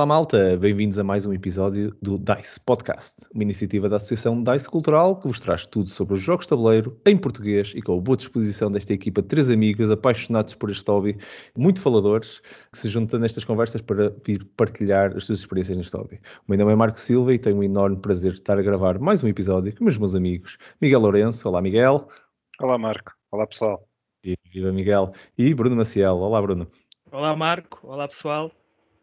Olá malta, bem-vindos a mais um episódio do DICE Podcast, uma iniciativa da Associação DICE Cultural que vos traz tudo sobre os jogos de tabuleiro em português e com a boa disposição desta equipa de três amigos apaixonados por este hobby, muito faladores, que se juntam nestas conversas para vir partilhar as suas experiências neste hobby. O meu nome é Marco Silva e tenho um enorme prazer de estar a gravar mais um episódio com os meus amigos Miguel Lourenço. Olá Miguel. Olá Marco. Olá pessoal. Viva Miguel. E Bruno Maciel. Olá Bruno. Olá Marco. Olá pessoal.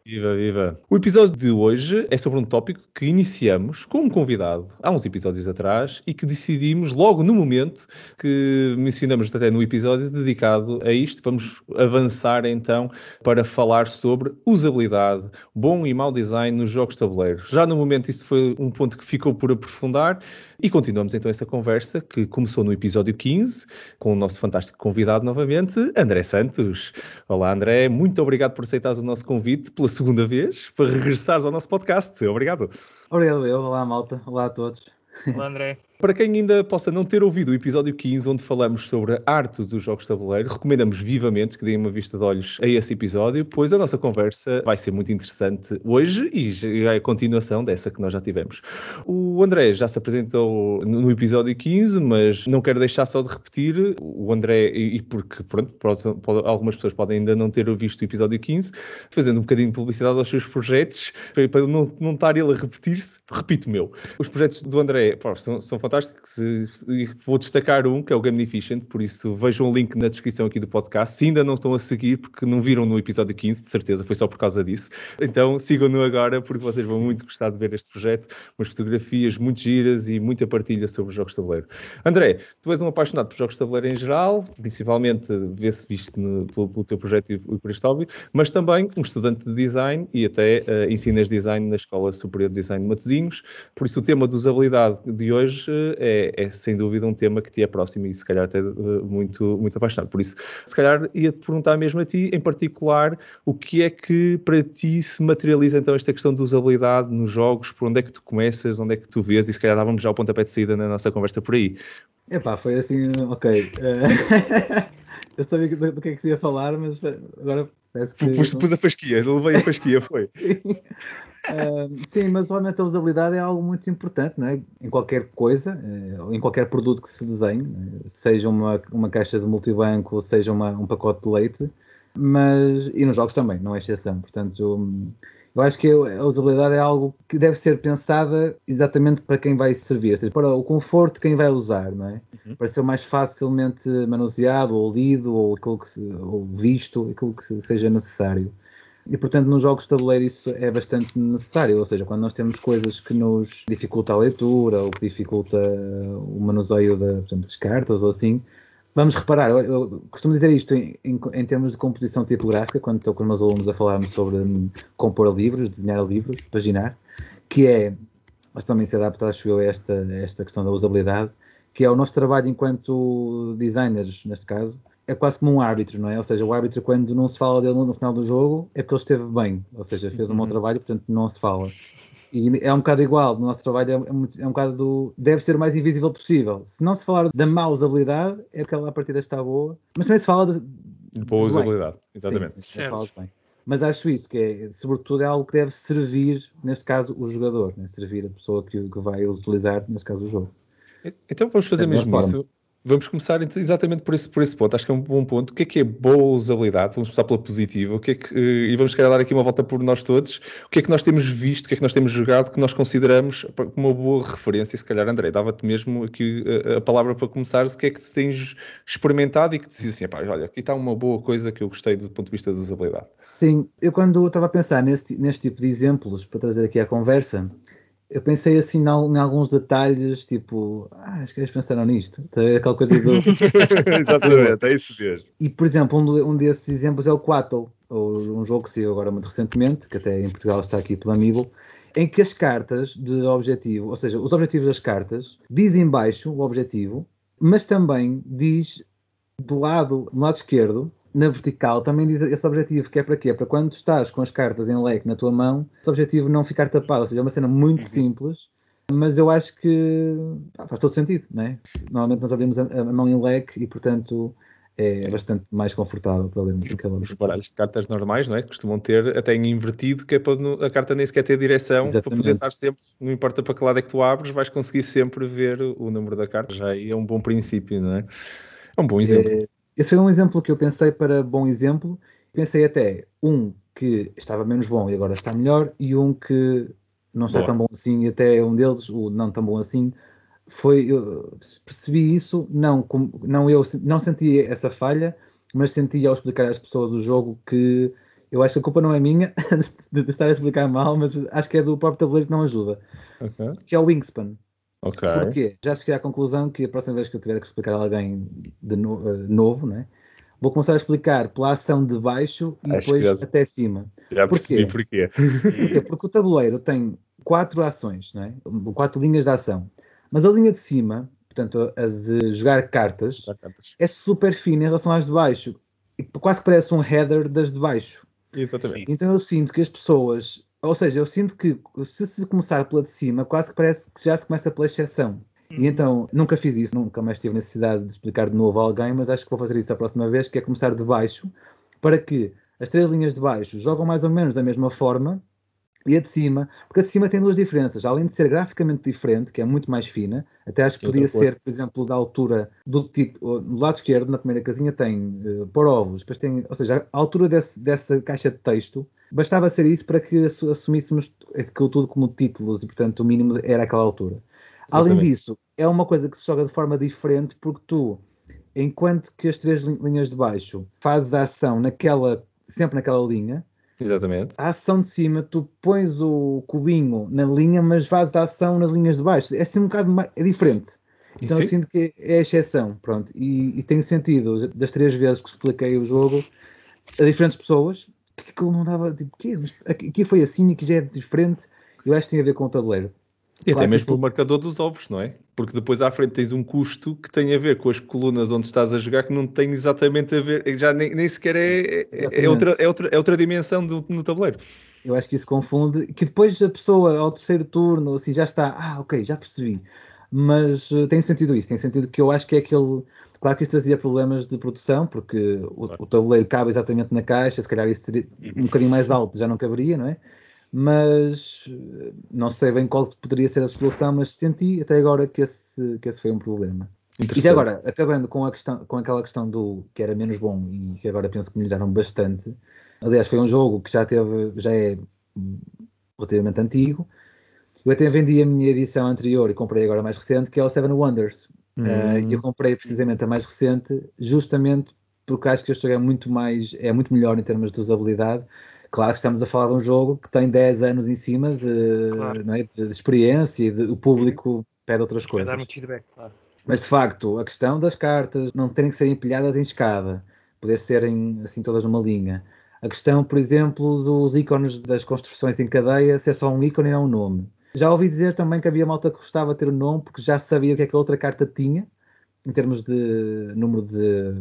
Viva, viva. O episódio de hoje é sobre um tópico que iniciamos com um convidado há uns episódios atrás e que decidimos logo no momento que mencionamos até no episódio dedicado a isto. Vamos avançar então para falar sobre usabilidade, bom e mau design nos jogos de tabuleiro. Já no momento isto foi um ponto que ficou por aprofundar e continuamos então essa conversa que começou no episódio 15 com o nosso fantástico convidado novamente, André Santos. Olá André, muito obrigado por aceitares o nosso convite pela segunda vez para regressares ao nosso podcast. Obrigado. Obrigado eu. Olá, malta. Olá a todos. Olá, André. Para quem ainda possa não ter ouvido o episódio 15, onde falamos sobre a arte dos jogos de tabuleiro, recomendamos vivamente que deem uma vista de olhos a esse episódio, pois a nossa conversa vai ser muito interessante hoje e já é a continuação dessa que nós já tivemos. O André já se apresentou no episódio 15, mas não quero deixar só de repetir. O André, e porque pronto, algumas pessoas podem ainda não ter visto o episódio 15, fazendo um bocadinho de publicidade aos seus projetos, para não, não estar ele a repetir-se, repito meu. Os projetos do André pô, são, são fantástico. Vou destacar um, que é o Gamificent, por isso vejam o link na descrição aqui do podcast. Se ainda não estão a seguir, porque não viram no episódio 15, de certeza, foi só por causa disso. Então sigam-no agora, porque vocês vão muito gostar de ver este projeto. Umas fotografias muito giras e muita partilha sobre os jogos de tabuleiro. André, tu és um apaixonado por jogos de tabuleiro em geral, principalmente vê-se visto no, pelo, pelo, teu projeto e por este hobby, mas também um estudante de design e até uh, ensinas design na Escola Superior de Design de Matosinhos. Por isso o tema de usabilidade de hoje é, é, sem dúvida um tema que te é próximo e se calhar até uh, muito, muito apaixonado. Por isso, se calhar ia-te perguntar mesmo a ti, em particular, o que é que para ti se materializa então esta questão de usabilidade nos jogos, por onde é que tu começas, onde é que tu vês e se calhar dávamos já o pontapé de saída na nossa conversa por aí. Epá, foi assim, ok. Eu sabia do que é que se ia falar, mas agora parece que... Pus, pus a pasquia, levei a pasquia, foi. Sim. Uh, sim, mas realmente a usabilidade é algo muito importante não é? em qualquer coisa, uh, em qualquer produto que se desenhe, seja uma, uma caixa de multibanco, seja uma, um pacote de leite, mas e nos jogos também, não é exceção. Portanto, um, eu acho que a usabilidade é algo que deve ser pensada exatamente para quem vai servir, ou seja, para o conforto de quem vai usar, não é? Uhum. Para ser mais facilmente manuseado ou lido ou, aquilo que se, ou visto, aquilo que seja necessário. E, portanto, nos jogos de tabuleiro isso é bastante necessário, ou seja, quando nós temos coisas que nos dificulta a leitura ou que dificulta o manuseio da, portanto, das cartas ou assim, vamos reparar, eu, eu costumo dizer isto em, em, em, termos de composição tipográfica, quando estou com os meus alunos a falarmos sobre um, compor livros, desenhar livros, paginar, que é, mas também se adapta, acho eu, a esta, esta questão da usabilidade, que é o nosso trabalho enquanto designers, neste caso, é quase como um árbitro, não é? Ou seja, o árbitro, quando não se fala dele no final do jogo, é porque ele esteve bem, ou seja, fez um bom uhum. trabalho, portanto não se fala. E é um bocado igual, o nosso trabalho é, é, é, um bocado do. deve ser o mais invisível possível. Se não se falar da má usabilidade, é porque ela a partida está boa, mas também se fala de. de boa usabilidade, bem. exatamente. Sim, sim, fala bem. Mas acho isso, que é, sobretudo é algo que deve servir, neste caso, o jogador, né? servir a pessoa que, que vai utilizar, neste caso, o jogo. Então vamos fazer mesmo forma. isso. Vamos começar exatamente por esse, por esse ponto. Acho que é um bom ponto. O que é que é boa usabilidade? Vamos começar pela positiva. O que é que, e vamos querer dar aqui uma volta por nós todos. O que é que nós temos visto, o que é que nós temos jogado, que nós consideramos uma boa referência? Se calhar, André, dava-te mesmo aqui a, a, palavra para começar. O que é que tens experimentado e que te diz assim, olha, aqui está uma boa coisa que eu gostei do ponto de vista da usabilidade. Sim, eu quando estava a pensar neste, neste tipo de exemplos para trazer aqui à conversa, eu pensei assim em, alguns detalhes, tipo, ah, acho que eles pensaram nisto. Tá aquela coisa do. Exatamente, é isso mesmo. E, por exemplo, um, um desses exemplos é o Quattle, um jogo que saiu agora muito recentemente, que até em Portugal está aqui pela Amiibo, em que as cartas de objetivo, ou seja, os objetivos das cartas, dizem embaixo o objetivo, mas também diz do lado, no lado esquerdo, na vertical também diz esse objetivo, que é para quê? Para quando estás com as cartas em leque na tua mão, esse objetivo não ficar tapado. Ou seja, é uma cena muito uhum. simples, mas eu acho que faz todo sentido, não é? Normalmente nós abrimos a, a, mão em leque e, portanto, é bastante mais confortável para lermos aquela Os baralhos de cartas normais, não é? Costumam ter até em invertido, que é para a carta nem sequer ter direção, para poder Exatamente. estar sempre, não importa para que lado é que tu abres, vais conseguir sempre ver o número da carta. Já aí é um bom princípio, não é? É um bom exemplo. É, esse foi um exemplo que eu pensei para bom exemplo. Pensei até um que estava menos bom e agora está melhor, e um que não está Boa. tão bom assim, e até um deles, o não tão bom assim. Foi, eu percebi isso, não, não eu não senti essa falha, mas senti ao explicar às pessoas do jogo que eu acho que a culpa não é minha de, estar a explicar mal, mas acho que é do próprio tabuleiro que não ajuda, Ok. que é o Wingspan. Ok. Porquê? Já cheguei à conclusão que a próxima vez que eu tiver que explicar a alguém de no- eh, novo, né? vou começar a explicar pela ação de baixo e Acho depois já- até cima. Já Porquê? percebi porquê. Porquê? Porque o tabuleiro tem quatro ações, né? quatro linhas de ação. Mas a linha de cima, portanto, a de jogar cartas, Já cartas. é super fina em relação às de baixo. E quase que parece um header das de baixo. Exatamente. Então eu sinto que as pessoas, ou seja, eu sinto que se se começar pela de cima, quase que parece que já se começa pela exceção. E então, nunca fiz isso, nunca mais tive necessidade de explicar de novo a alguém, mas acho que vou fazer isso a próxima vez, que é começar de baixo, para que as três linhas de baixo jogam mais ou menos da mesma forma, e a de cima, porque a de cima tem duas diferenças, além de ser graficamente diferente, que é muito mais fina, até acho que podia ser, por exemplo, da altura do título, no lado esquerdo, na primeira casinha, tem uh, por ovos, depois tem, ou seja, a altura desse- dessa caixa de texto, bastava ser isso para que assu- assumíssemos aquilo tudo como títulos, e portanto o mínimo era aquela altura. Além Exatamente. disso, é uma coisa que se joga de forma diferente, porque tu, enquanto que as três lin- linhas de baixo fazes a ação naquela, sempre naquela linha, Exatamente. a ação de cima, tu pões o cubinho na linha, mas fazes a ação nas linhas de baixo. É assim um bocado mais, é diferente. Então Sim. eu sinto que é a exceção, pronto. E, e tem sentido, das três vezes que expliquei o jogo a diferentes pessoas, que aquilo não dava, tipo, quê? Mas aqui aqui foi assim, aqui já é diferente. Eu acho que tem a ver com o tabuleiro. E Claro até mesmo o marcador dos ovos, não é? Porque depois à frente tens um custo que tem a ver com as colunas onde estás a jogar que não tem exatamente a ver, já nem, nem sequer é, é- é, outra, é, outra, é outra dimensão do- no tabuleiro. Eu acho que isso confunde, que depois a pessoa ao terceiro turno assim já está, ah, ok, já percebi. Mas eh, tem sentido isso, tem sentido que eu acho que é aquele. Claro que isso trazia problemas de produção, porque o, Claro. o tabuleiro cabe exatamente na caixa, se calhar isso teria um bocadinho mais alto já não caberia, não é? Mas não sei bem qual poderia ser a solução, mas senti até agora que esse, que esse foi um problema. E agora, acabando com, a questão, com aquela questão do que era menos bom e que agora penso que melhoraram bastante. Aliás, foi um jogo que já teve, já é relativamente antigo. Eu até vendi a minha edição anterior e comprei agora a mais recente, que é o Seven Wonders. Hum. Uh, e eu comprei precisamente a mais recente, justamente porque acho que este jogo é muito mais, é muito melhor em termos de usabilidade. Claro que estamos a falar de um jogo que tem 10 anos em cima de, Claro. é, de, de experiência e de- o público pede outras Vai coisas. dar muito feedback, claro. Mas de facto, a questão das cartas não terem que ser empilhadas em escada, poder serem assim todas numa linha. A questão, por exemplo, dos ícones das construções em cadeia, se é só um ícone e não um nome. Já ouvi dizer também que havia malta que gostava de ter o nome porque já sabia o que é que a outra carta tinha, em termos de número de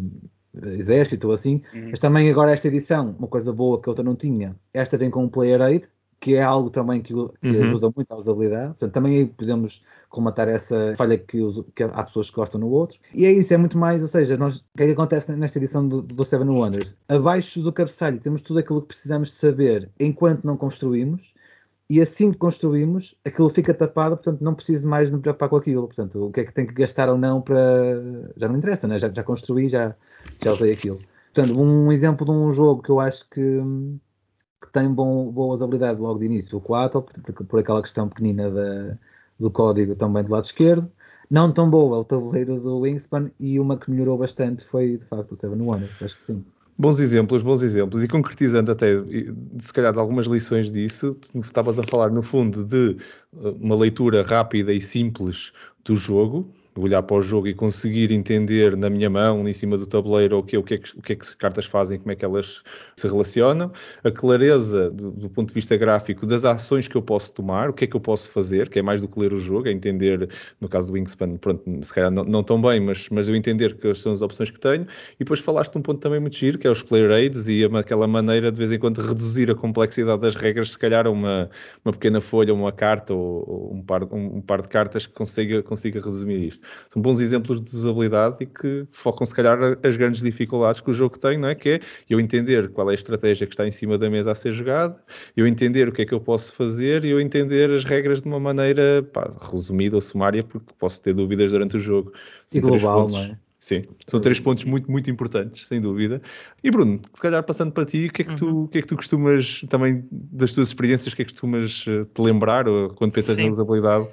exército ou assim. Uhum. Mas também agora esta edição, uma coisa boa que a outra não tinha, esta vem com um player aid, que é algo também que, que Uhum. ajuda muito à usabilidade. Portanto, também aí podemos colmatar essa falha que, os- que há pessoas que gostam no outro. E é isso, é muito mais, ou seja, nós, o que é que acontece nesta edição do, do Seven Wonders? Abaixo do cabeçalho temos tudo aquilo que precisamos de saber enquanto não construímos. E assim que construímos, aquilo fica tapado, portanto não preciso mais de me preocupar com aquilo. Portanto, o que é que tem que gastar ou não para. Já não interessa, né? já, já construí, já, já usei aquilo. Portanto, um exemplo de um jogo que eu acho que, que tem bom, boa usabilidade logo de início, o Coatl, por, por- por aquela questão pequenina da- do código também do lado esquerdo. Não tão boa o tabuleiro do Wingspan e uma que melhorou bastante foi de facto o Seven Wonders, acho que sim. Bons exemplos, bons exemplos. E concretizando até, se calhar, algumas lições disso, estavas a falar, no fundo, de uh, uma leitura rápida e simples do jogo, olhar para o jogo e conseguir entender na minha mão, em cima do tabuleiro, o que, o que, é, que, o que é que as cartas fazem, como é que elas se relacionam, a clareza do, do ponto de vista gráfico das ações que eu posso tomar, o que é que eu posso fazer, que é mais do que ler o jogo, é entender, no caso do Wingspan, pronto, se calhar não, não tão bem, mas, mas eu entender que são as opções que tenho, e depois falaste de um ponto também muito giro, que é os player aids e aquela maneira de vez em quando reduzir a complexidade das regras, se calhar uma, uma pequena folha, uma carta ou, ou um, par, um, um par de cartas que consiga, consiga resumir isto. São bons exemplos de usabilidade e que focam, se calhar, as grandes dificuldades que o jogo tem, não é? Que é eu entender qual é a estratégia que está em cima da mesa a ser jogada, eu entender o que é que eu posso fazer e eu entender as regras de uma maneira pá, resumida ou sumária, porque posso ter dúvidas durante o jogo. E global, não é? Sim, são três pontos muito, muito importantes, sem dúvida. E Bruno, se calhar passando para ti, o que é que, tu, uhum. o que, é que tu costumas, também das tuas experiências, o que é que costumas eh, te lembrar ou, quando pensas Sim. na usabilidade?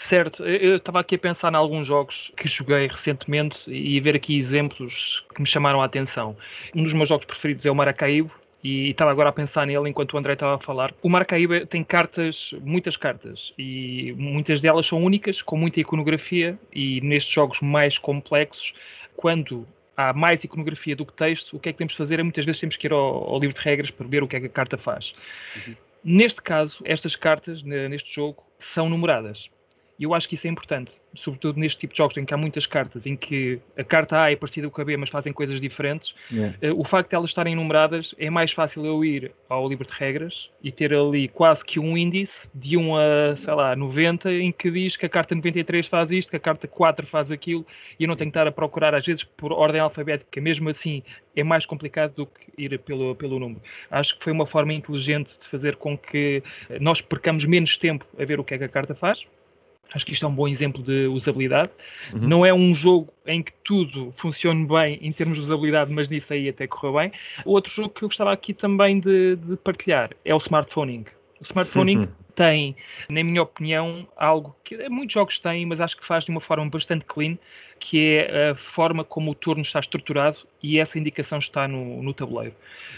Certo, eu estava aqui a pensar em alguns jogos que joguei recentemente e ver aqui exemplos que me chamaram a atenção. Um dos meus jogos preferidos é o Maracaibo, e estava agora a pensar nele enquanto o André estava a falar. O Maracaiba tem cartas, muitas cartas, e muitas delas são únicas, com muita iconografia, e nestes jogos mais complexos, quando há mais iconografia do que texto, o que é que temos de fazer é muitas vezes temos que ir ao, ao livro de regras para ver o que é que a carta faz. Uhum. Neste caso, estas cartas, neste jogo, são numeradas. E eu acho que isso é importante, sobretudo neste tipo de jogos em que há muitas cartas, em que a carta A é parecida com a B, mas fazem coisas diferentes. Yeah. Uh, o facto de elas estarem numeradas é mais fácil eu ir ao livro de regras e ter ali quase que um índice de 1 a, sei lá, 90, em que diz que a carta 93 faz isto, que a carta 4 faz aquilo, e eu não tenho que estar a procurar, às vezes, por ordem alfabética. Mesmo assim, é mais complicado do que ir pelo, pelo número. Acho que foi uma forma inteligente de fazer com que nós percamos menos tempo a ver o que é que a carta faz Acho que isto é um bom exemplo de usabilidade. Uhum. Não é um jogo em que tudo funcione bem em termos de usabilidade, mas nisso aí até correu bem. Outro jogo que eu gostava aqui também de, de partilhar é o Smartphoning. O Smartphoning uhum. Tem, na minha opinião, algo que muitos jogos têm, mas acho que faz de uma forma bastante clean, que é a forma como o turno está estruturado e essa indicação está no, no, tabuleiro.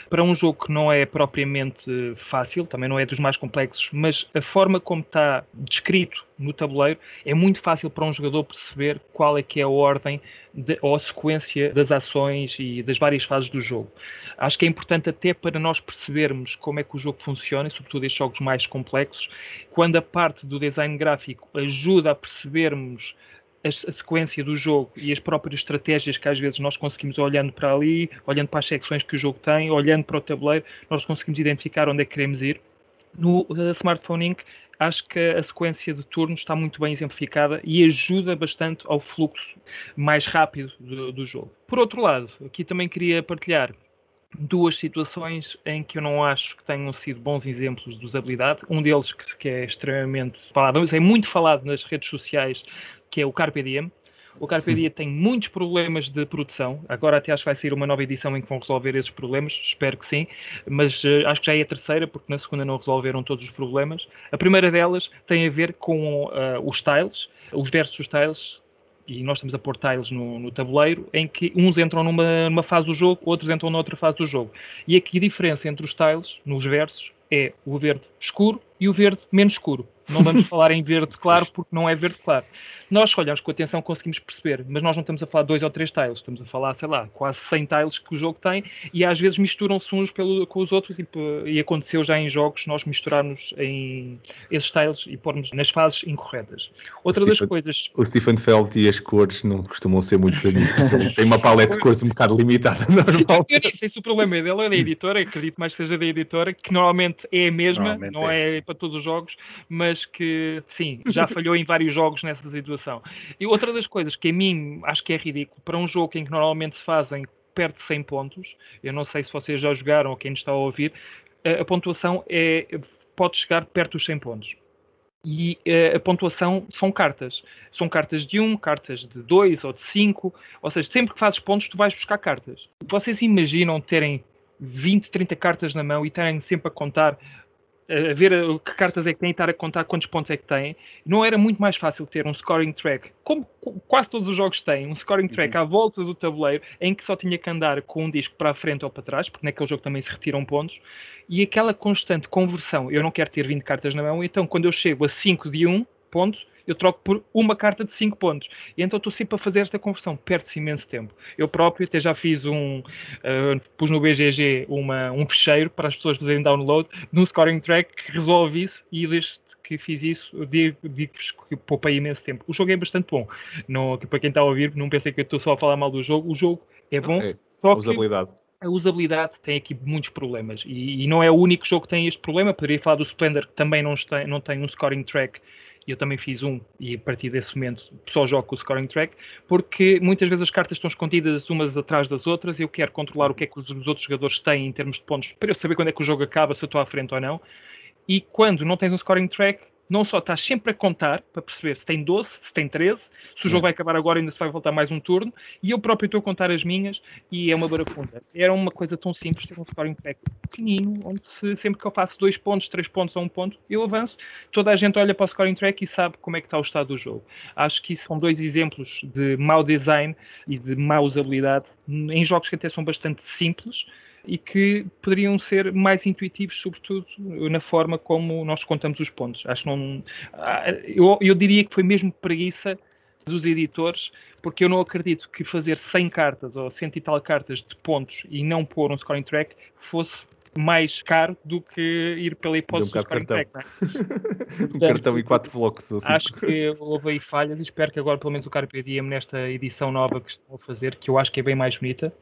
Para um jogo que não é propriamente fácil, também não é dos mais complexos, mas a forma como está descrito no tabuleiro é muito fácil para um jogador perceber qual é que é a ordem de, ou a sequência das ações e das várias fases do jogo. Acho que é importante até para nós percebermos como é que o jogo funciona, e sobretudo estes jogos mais complexos, quando a parte do design gráfico ajuda a percebermos a, sequência do jogo e as próprias estratégias que às vezes nós conseguimos olhando para ali, olhando para as secções que o jogo tem, olhando para o tabuleiro, nós conseguimos identificar onde é que queremos ir. No uh, Smartphone Inc., acho que a sequência de turnos está muito bem exemplificada e ajuda bastante ao fluxo mais rápido do, do jogo. Por outro lado, aqui também queria partilhar duas situações em que eu não acho que tenham sido bons exemplos de usabilidade. Um deles que, que é extremamente falado, é muito falado nas redes sociais, que é o Carpe Diem. O Carpe Diem tem muitos problemas de produção. Agora até acho que vai sair uma nova edição em que vão resolver esses problemas. Espero que sim. Mas uh, acho que já é a terceira, porque na segunda não resolveram todos os problemas. A primeira delas tem a ver com uh, os tiles, os versus tiles e nós estamos a pôr tiles no, no, tabuleiro em que uns entram numa, numa, fase do jogo, outros entram noutra fase do jogo. E aqui a diferença entre os tiles, nos versos, é o verde escuro e o verde menos escuro. Não vamos falar em verde claro porque não é verde claro. Nós, se olharmos com atenção, conseguimos perceber, mas nós não estamos a falar de dois ou três tiles, estamos a falar, sei lá, quase 100 tiles que o jogo tem e às vezes misturam-se uns pelo, com os outros tipo, e aconteceu já em jogos nós misturarmos em esses tiles e pormos nas fases incorretas. Outra das coisas... O Stephen Feld e as cores não costumam ser muito amigos, tem uma paleta de cores um bocado limitada, normal. Eu nem sei se o problema é dele, é da editora, acredito mais que seja da editora, que normalmente é a mesma, não é, é para todos os jogos, mas que, sim, já falhou em vários jogos nessa situação. E outra das coisas que a mim acho que é ridículo, para um jogo em que normalmente se fazem perto de 100 pontos, eu não sei se vocês já jogaram ou quem está a ouvir, a, a pontuação é, pode chegar perto dos 100 pontos. E uh, a pontuação são cartas. São cartas de 1, cartas de 2 ou de 5. Ou seja, sempre que fazes pontos, tu vais buscar cartas. Vocês imaginam terem 20, 30 cartas na mão e terem sempre a contar a ver que cartas é que tem e estar a contar quantos pontos é que tem, não era muito mais fácil ter um scoring track, como quase todos os jogos têm, um scoring track uhum. à volta do tabuleiro, em que só tinha que andar com um disco para a frente ou para trás, porque naquele jogo também se retiram pontos, e aquela constante conversão, eu não quero ter 20 cartas na mão, então quando eu chego a 5 de 1 ponto, eu troco por uma carta de 5 pontos. E então estou sempre a fazer esta conversão, perde-se imenso tempo. Eu próprio até já fiz um, uh, pus no BGG uma, um fecheiro para as pessoas fazerem download no scoring track que resolve isso e desde que fiz isso, digo-vos que poupei imenso tempo. O jogo é bastante bom. Não, para quem está a ouvir, não pensei que eu estou só a falar mal do jogo. O jogo é bom, okay. só a usabilidade. a usabilidade tem aqui muitos problemas e, e, não é o único jogo que tem este problema. Poderia falar do Splendor, que também não tem, não tem um scoring track eu também fiz um, e a partir desse momento só jogo o scoring track, porque muitas vezes as cartas estão escondidas umas atrás das outras e eu quero controlar o que é que os outros jogadores têm em termos de pontos para eu saber quando é que o jogo acaba, se eu estou à frente ou não. E quando não tens um scoring track, não só estás sempre a contar para perceber se tem 12, se tem 13, se o jogo vai acabar agora ainda se vai voltar mais um turno, e eu próprio estou a contar as minhas e é uma barafunda. Era uma coisa tão simples ter um scoring track pequenino, onde se, sempre que eu faço dois pontos, três pontos ou um ponto, eu avanço, toda a gente olha para o scoring track e sabe como é que está o estado do jogo. Acho que isso são dois exemplos de mau design e de má usabilidade em jogos que até são bastante simples, e que poderiam ser mais intuitivos, sobretudo na forma como nós contamos os pontos. Acho que não. Ah, eu, eu diria que foi mesmo preguiça dos editores, porque eu não acredito que fazer 100 cartas ou 100 e tal cartas de pontos e não pôr um scoring track fosse mais caro do que ir pela hipótese um do cartão. é? um Portanto, cartão e quatro blocos. Assim. Acho que houve aí falhas e espero que agora, pelo menos, o Carpe Diem, nesta edição nova que estão a fazer, que eu acho que é bem mais bonita.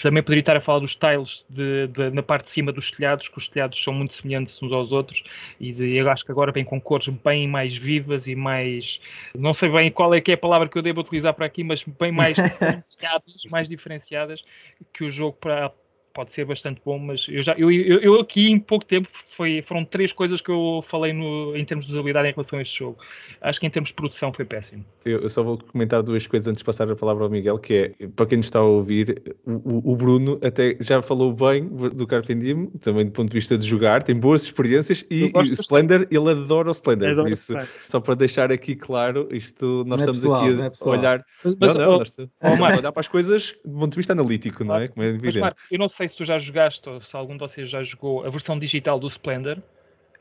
Também poderia estar a falar dos tiles de, de- na parte de cima dos telhados, que os telhados são muito semelhantes uns aos outros, e de- eu acho que agora vem com cores bem mais vivas e mais. Não sei bem qual é que é a palavra que eu devo utilizar para aqui, mas bem mais diferenciadas, mais diferenciadas, que o jogo para pode ser bastante bom, mas eu já eu, eu, eu aqui em pouco tempo foi, foram três coisas que eu falei no, em termos de usabilidade em relação a este jogo. Acho que em termos de produção foi péssimo. Eu, eu só vou comentar duas coisas antes de passar a palavra ao Miguel, que é, para quem nos está a ouvir, o, o Bruno até já falou bem do Carpe Diem, também do ponto de vista de jogar, tem boas experiências e, e o Splendor, ele adora o Splendor, Adoro por isso, só para deixar aqui claro, isto nós Não é estamos pessoal, aqui não é a pessoal. olhar, Mas, não, mas, não, oh, nós estamos oh, a olhar para as coisas do ponto de vista analítico, não é? Como é mas, evidente. Marco, eu não sei se tu já jogaste ou se algum de vocês já jogou a versão digital do Splendor.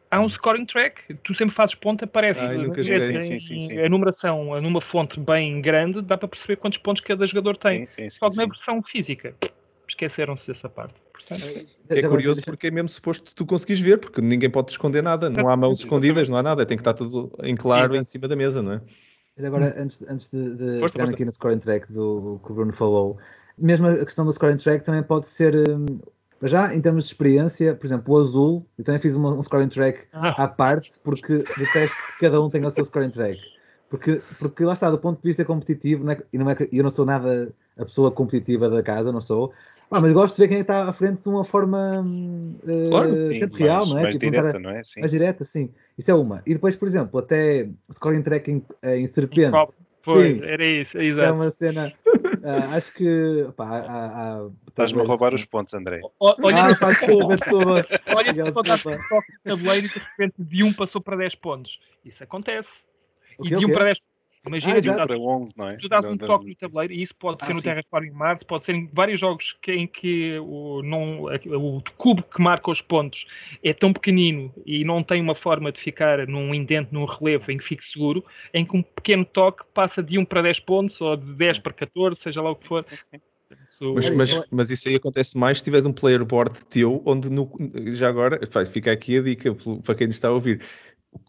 Há um scoring track, tu sempre fazes ponto, aparece em- joguei. Sim, sim, sim, sim. a numeração numa fonte bem grande, dá para perceber quantos pontos cada jogador tem. Sim, sim, Só que na sim. versão física, esqueceram-se dessa parte. Portanto, É Agora, curioso deixa- porque é mesmo suposto tu conseguires ver, porque ninguém pode esconder nada, não há mãos escondidas, não há nada, tem que estar tudo em claro Sim. em cima da mesa, não é? Mas agora, antes, antes de, de pegar força. aqui no scoring track do que o Bruno falou, mesmo a questão do scoring track também pode ser, hum, já, em termos de experiência, por exemplo, o azul, eu também fiz uma- um scoring track Ah. à parte, porque detesto que cada um tenha o seu scoring track. Porque, porque lá está, do ponto de vista competitivo, não é e não é eu não sou nada a pessoa competitiva da casa, não sou. Ah, mas gosto de ver quem está à frente de uma forma eh, Claro, Sim, tempo real, mais, não é? mais Tipo, direta, não é? Sim. mais direta, sim. Isso é uma. E depois, por exemplo, até scoring track em, em serpente. Pois, Sim, era isso, é exato. uma cena. ah, acho que. Estás-me a roubar os pontos, André. O- Olha, Ah, pá, desculpa, desculpa. olha se um toque de tabuleiro e de repente de 1 passou para 10 pontos. Isso acontece. O E de o 1 quê? para 10 Imagina, Ah, dás, Para 11, não é? tu dás Não, um não, toque no tabuleiro e isso pode Ah, ser no sim. Terraforming Mars, pode ser em vários jogos que, em que o, não, o cubo que marca os pontos é tão pequenino e não tem uma forma de ficar num indente, num relevo em que fique seguro, em que um pequeno toque passa de 1 para 10 pontos ou de 10 para 14, seja lá o que for. Sim, sim. Isso- Mas, mas, mas isso aí acontece mais se tiveres um player board teu, onde no- já agora, fica aqui a dica para quem nos está a ouvir.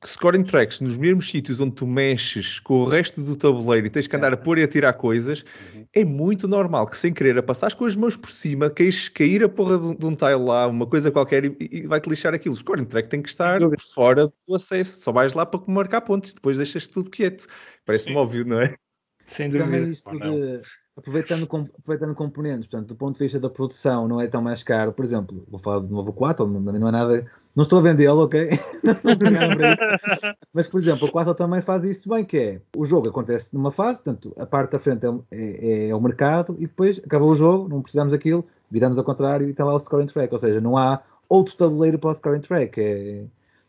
Scoring tracks nos mesmos sítios onde tu mexes com o resto do tabuleiro e tens que andar a pôr e a tirar coisas, Uhum. é muito normal que sem querer a passares com as mãos por cima, queres cair a porra de um, de um tile lá, uma coisa qualquer e, e vai-te lixar aquilo. O scoring track tem que estar fora do acesso, só vais lá para marcar pontos, depois deixas tudo quieto. Parece-me óbvio, não é? Sem Também dúvida. isto Ou não. de. Aproveitando, com- aproveitando componentes, portanto, do ponto de vista da produção, não é tão mais caro. Por exemplo, vou falar do novo 4, não, não é nada. Não estou a vendê-lo, ok? não estou. Mas, por exemplo, o 4 também faz isso bem, que é o jogo acontece numa fase, portanto, a parte da frente é, o- é- é o mercado e depois acabou o jogo, não precisamos daquilo, viramos ao contrário e está lá o scoring track. Ou seja, não há outro tabuleiro para o scoring track. É,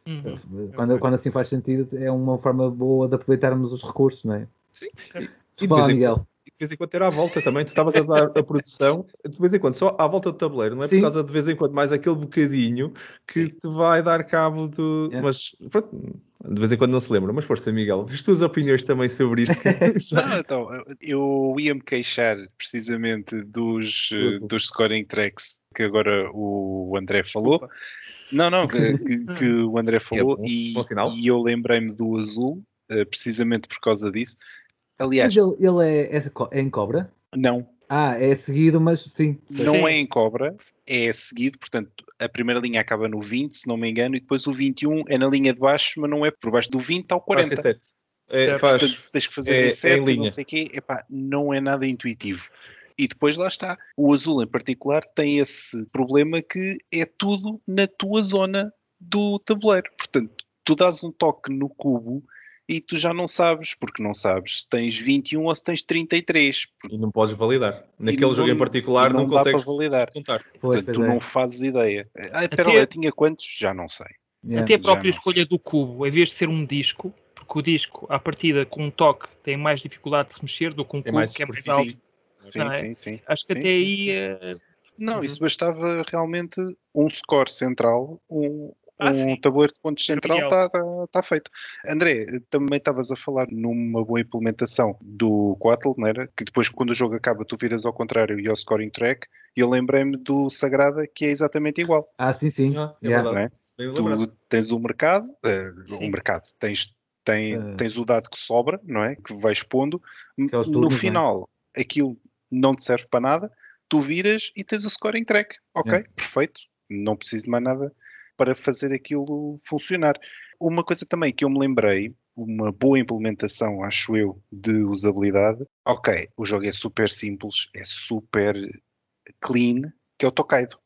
Uhum. quando, quando assim faz sentido, é uma forma boa de aproveitarmos os recursos, não é? Sim. E- E em Miguel. De vez em quando ter à volta também. Tu estavas a dar a produção, de vez em quando, só à volta do tabuleiro, não é Sim. por causa de vez em quando mais aquele bocadinho que te vai dar cabo do. É. Mas pronto, de vez em quando não se lembra. Mas força, Miguel, as tuas opiniões também sobre isto. Não, então, eu ia me queixar precisamente dos, dos scoring tracks que agora o André falou. Não, não, que, que- o André falou bom, e, bom e eu lembrei-me do azul, eh, precisamente por causa disso. Mas Aliás, ele, ele é, é, é em cobra? não, Ah, é seguido, mas sim. não Sim. é em cobra, é seguido, portanto, a primeira linha acaba no 20, se não me engano, e depois o 21 é na linha de baixo, mas não é por baixo do 20 ao 40. 47. É, faz, Portanto, tens que fazer é- é reset, em linha. não sei o quê. Epá, não é nada intuitivo. E depois lá está. O azul em particular tem esse problema que é tudo na tua zona do tabuleiro. Portanto, tu dás um toque no cubo e tu já não sabes, porque não sabes se tens 21 ou se tens 33. Porque, E não podes validar. Naquele não- jogo em particular não não, consegues para validar. contar. Pois, portanto, pois tu é. não fazes ideia. Ah, espera Até- lá, tinha quantos? Já não sei. Yeah. Até a própria escolha do cubo, em vez de ser um disco, porque o disco, à partida, com um toque, tem mais dificuldade de se mexer do que um Tem cubo mais que é mais alto. Sim, é? sim, sim. Acho que Sim, até sim, aí sim. eh, Não, Uhum. isso bastava realmente um score central, um, Ah, um sim. tabuleiro de pontos central está tá, tá feito. André, também estavas a falar numa boa implementação do Quattle, não era? Que depois, quando o jogo acaba, tu viras ao contrário e ao scoring track. E eu lembrei-me do Sagrada, que é exatamente igual. Ah, sim, sim. Ah, é Yeah. verdade. É? Tu tens o mercado, eh, Sim. o mercado, tens, tem- Eh. tens o dado que sobra, não é? Que vais pondo. Que é no é? final, aquilo não te serve para nada, tu viras e tens o scoring track. Ok, Yeah. perfeito. Não preciso de mais nada para fazer aquilo funcionar. Uma coisa também que eu me lembrei, uma boa implementação, acho eu, de usabilidade. Ok, o jogo é super simples, é super clean, que é o Tokaido.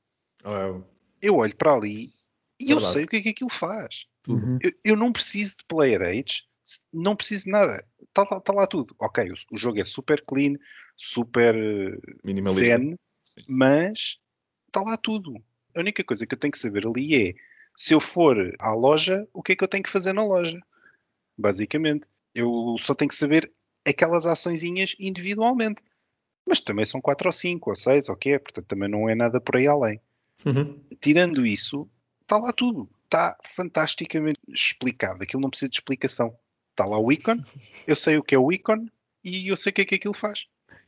Ah, Eu olho para ali e eu sei o que é que aquilo faz. Uhum. Eu, eu não preciso de player aids, não preciso de nada. Está lá, tá lá tudo. Ok, o, o jogo é super clean, super eh, Minimalista. zen, Sim. mas está lá tudo. A única coisa que eu tenho que saber ali é se eu for à loja, o que é que eu tenho que fazer na loja? Basicamente. Eu só tenho que saber aquelas açõezinhas individualmente. Mas também são 4 ou 5 ou 6 ou o que é, portanto também não é nada por aí além Uhum. tirando isso, está lá tudo. Está fantasticamente explicado. Aquilo não precisa de explicação. Está lá o ícone, eu sei o que é o ícone e eu sei o que é que aquilo faz.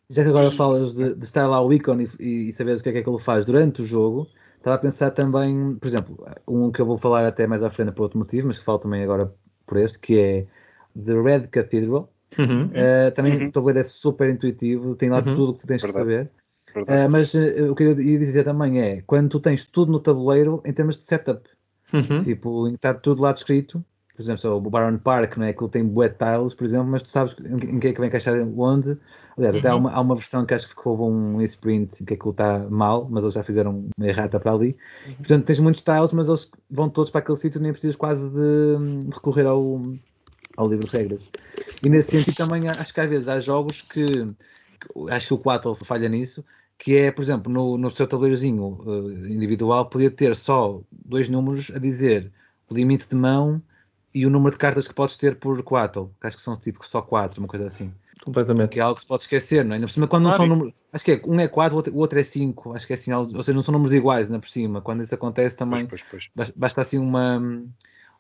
Já que agora falas de, de estar lá o ícone e, e saberes o que é que aquilo faz durante o jogo, estava a pensar também, por exemplo, um que eu vou falar até mais à frente por outro motivo, mas que falo também agora por este, que é The Red Cathedral. Uhum. Uh, também Uhum. o tabuleiro é super intuitivo, tem lá Uhum. tudo o que tu tens Verdade. que saber. Uh, mas uh, o que eu ia dizer também é, quando tu tens tudo no tabuleiro em termos de setup, Uhum. tipo, está tudo lá descrito, por exemplo, o Baron Park, não é? que ele tem bué tiles, por exemplo, mas tu sabes em, que é que vai encaixar onde. Aliás, até há Uhum. uma, há uma versão que acho que houve um sprint em que aquilo está mal, mas eles já fizeram uma errata para ali. Uhum. Portanto, tens muitos tiles, mas eles vão todos para aquele sítio, nem precisas quase de hum, recorrer ao, ao livro de regras. E nesse sentido também acho que às vezes há jogos que, que- acho que o 4 falha nisso, que é, por exemplo, no, no seu tabuleirozinho eh, individual podia ter só dois números a dizer limite de mão e o número de cartas que podes ter por 4, que acho que são tipo só 4, uma coisa assim. Completamente. Que é algo que se pode esquecer, não é? Ainda por cima, quando não são números. Acho que é, um é 4, o outro- é 5, acho que é assim, ou seja, não são números iguais, ainda por cima. Quando isso acontece também, Pois, pois, pois. bas- basta assim uma,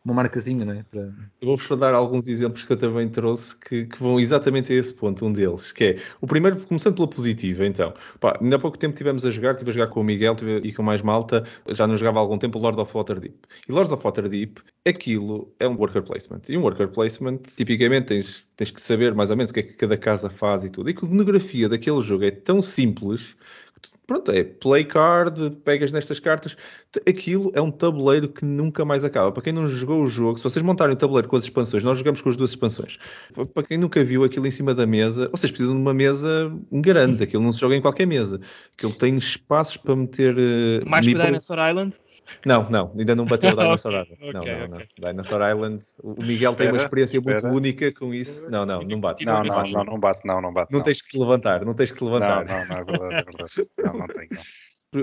uma marcazinha, não é? Para... Vou-vos dar alguns exemplos que eu também trouxe que, que vão exatamente a esse ponto. Um deles, que é o primeiro, começando pela positiva, então. Pá, ainda há pouco tempo estivemos a jogar, estive a jogar com o Miguel tive- e com mais malta, já não jogava há algum tempo, o Lord of Waterdeep. E Lords of Waterdeep, aquilo é um worker placement. E um worker placement, tipicamente, tens, tens que saber mais ou menos o que é que cada casa faz e tudo. E a iconografia daquele jogo é tão simples Pronto, é play card, pegas nestas cartas. Aquilo é um tabuleiro que nunca mais acaba. Para quem não jogou o jogo, se vocês montarem o tabuleiro com as expansões, nós jogamos com as duas expansões. Pa- Para quem nunca viu aquilo em cima da mesa, vocês precisam de uma mesa grande. Aquilo não se joga em qualquer mesa. Aquilo tem espaços para meter. eh, Mais que. Dinosaur Island. Não, não, ainda não bateu o Dinosaur Island. não, ok, não, não. ok. Dinosaur Island, o Miguel tem uma Espera, experiência muito espera. única com isso. Não, não, não bate. Não, Não, não, não, não bate, não, não bate. Não tens que te levantar, não tens que te não, levantar. não, não, é verdade, é verdade. Não, não tenho. não.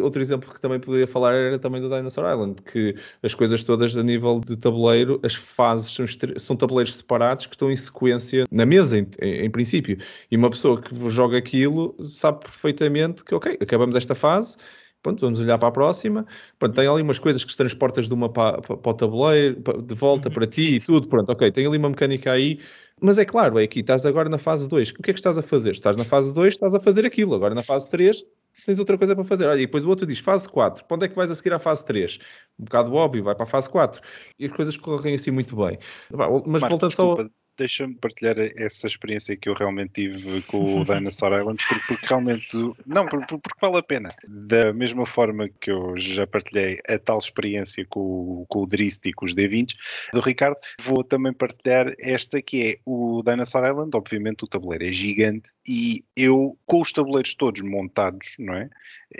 Outro exemplo que também poderia falar era também do Dinosaur Island, que as coisas todas a nível de tabuleiro, as fases são, são tabuleiros separados que estão em sequência na mesa, em- em princípio. E uma pessoa que joga aquilo sabe perfeitamente que, ok, acabamos esta fase, pronto, vamos olhar para a próxima. Pronto, tem ali umas coisas que se transportas de uma para, para o tabuleiro, de volta Uhum. para ti e tudo, pronto, ok, tem ali uma mecânica aí. Mas é claro, é aqui, estás agora na fase 2. O que é que estás a fazer? Estás na fase 2, estás a fazer aquilo. Agora na fase 3, tens outra coisa para fazer. Olha, e depois o outro diz fase 4. Para onde é que vais a seguir à fase 3? Um bocado óbvio, vai para a fase 4. E as coisas correm assim muito bem. Mas Marco, voltando só. Deixa-me partilhar essa experiência que eu realmente tive com o Dinosaur Island, porque, porque realmente. Não, porque, porque, vale a pena. Da mesma forma que eu já partilhei a tal experiência com, com o Drist e com os D20 do Ricardo, vou também partilhar esta que é o Dinosaur Island. Obviamente, o tabuleiro é gigante e eu, com os tabuleiros todos montados, não é?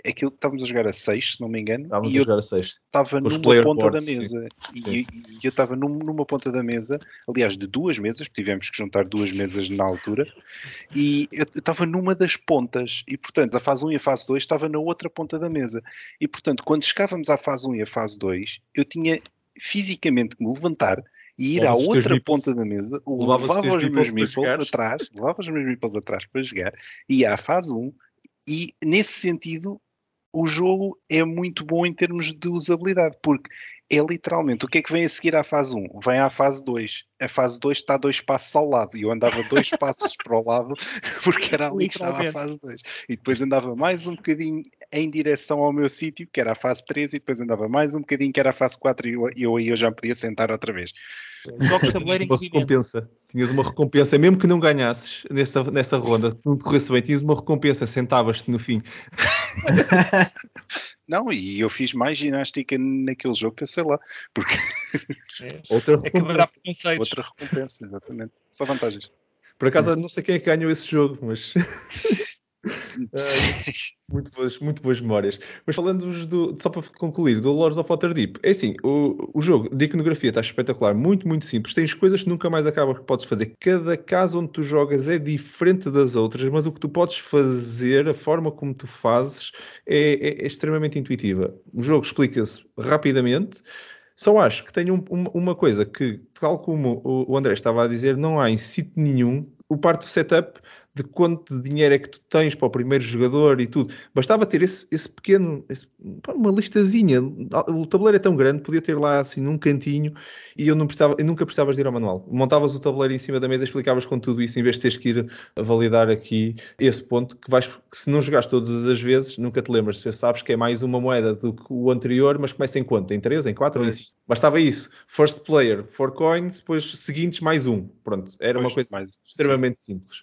Aquilo estávamos a jogar a 6, se não me engano. Estávamos e a jogar a 6. Estava numa ponta da mesa. Sim. E, e, eu estava num, numa ponta da mesa, aliás, de duas mesas, tivemos que juntar duas mesas na altura, e eu estava numa das pontas, e portanto a fase 1 e a fase 2 estava na outra ponta da mesa. E portanto, quando chegávamos à fase 1 e à fase 2, eu tinha fisicamente que me levantar e ir à outra ponta da mesa, levava, levava os meus meeples para trás, levava os meus meeples atrás para jogar, ia à fase 1, e nesse sentido o jogo é muito bom em termos de usabilidade, porque é literalmente o que é que vem a seguir à fase 1? Vem à fase 2. A fase 2 está dois passos ao lado e eu andava dois passos para o lado porque era ali que estava a fase 2. E depois andava mais um bocadinho em direção ao meu sítio, que era a fase 3, e depois andava mais um bocadinho, que era a fase 4, e eu aí eu, eu já podia sentar outra vez. Tinhas uma recompensa. Tinhas uma recompensa, mesmo que não ganhasses nessa, nessa ronda, não corresse bem, tinhas uma recompensa, sentavas-te no fim. Não, e eu fiz mais ginástica naquele jogo que eu sei lá. Porque. É. Outra recompensa. É Outra recompensa, exatamente. Só vantagens. Por acaso, não sei quem é que ganhou esse jogo, mas. muito, boas, muito boas memórias. Mas falando do, só para concluir, do Lords of Waterdeep, é assim, o, o jogo de iconografia está espetacular, muito, muito simples. Tens coisas que nunca mais acabas que podes fazer. Cada casa onde tu jogas é diferente das outras, mas o que tu podes fazer, a forma como tu fazes, é, é, é extremamente intuitiva. O jogo explica-se rapidamente. Só acho que tem um, uma, coisa que, tal como o, o André estava a dizer, não há em sítio nenhum o parte do setup de quanto de dinheiro é que tu tens para o primeiro jogador e tudo. Bastava ter esse, esse pequeno, esse, uma listazinha. O tabuleiro é tão grande, podia ter lá assim num cantinho e eu, não precisava, eu nunca precisavas de ir ao manual. Montavas o tabuleiro em cima da mesa, explicavas com tudo isso, em vez de teres que ir validar aqui esse ponto, que, vais, que se não jogares todas as vezes, nunca te lembras. Se sabes que é mais uma moeda do que o anterior, mas começa em quanto? Em 3, em 4 ou em 5? Bastava isso. First player, 4 coins, depois seguintes mais um. Pronto, era pois, uma coisa mais, extremamente sim. simples.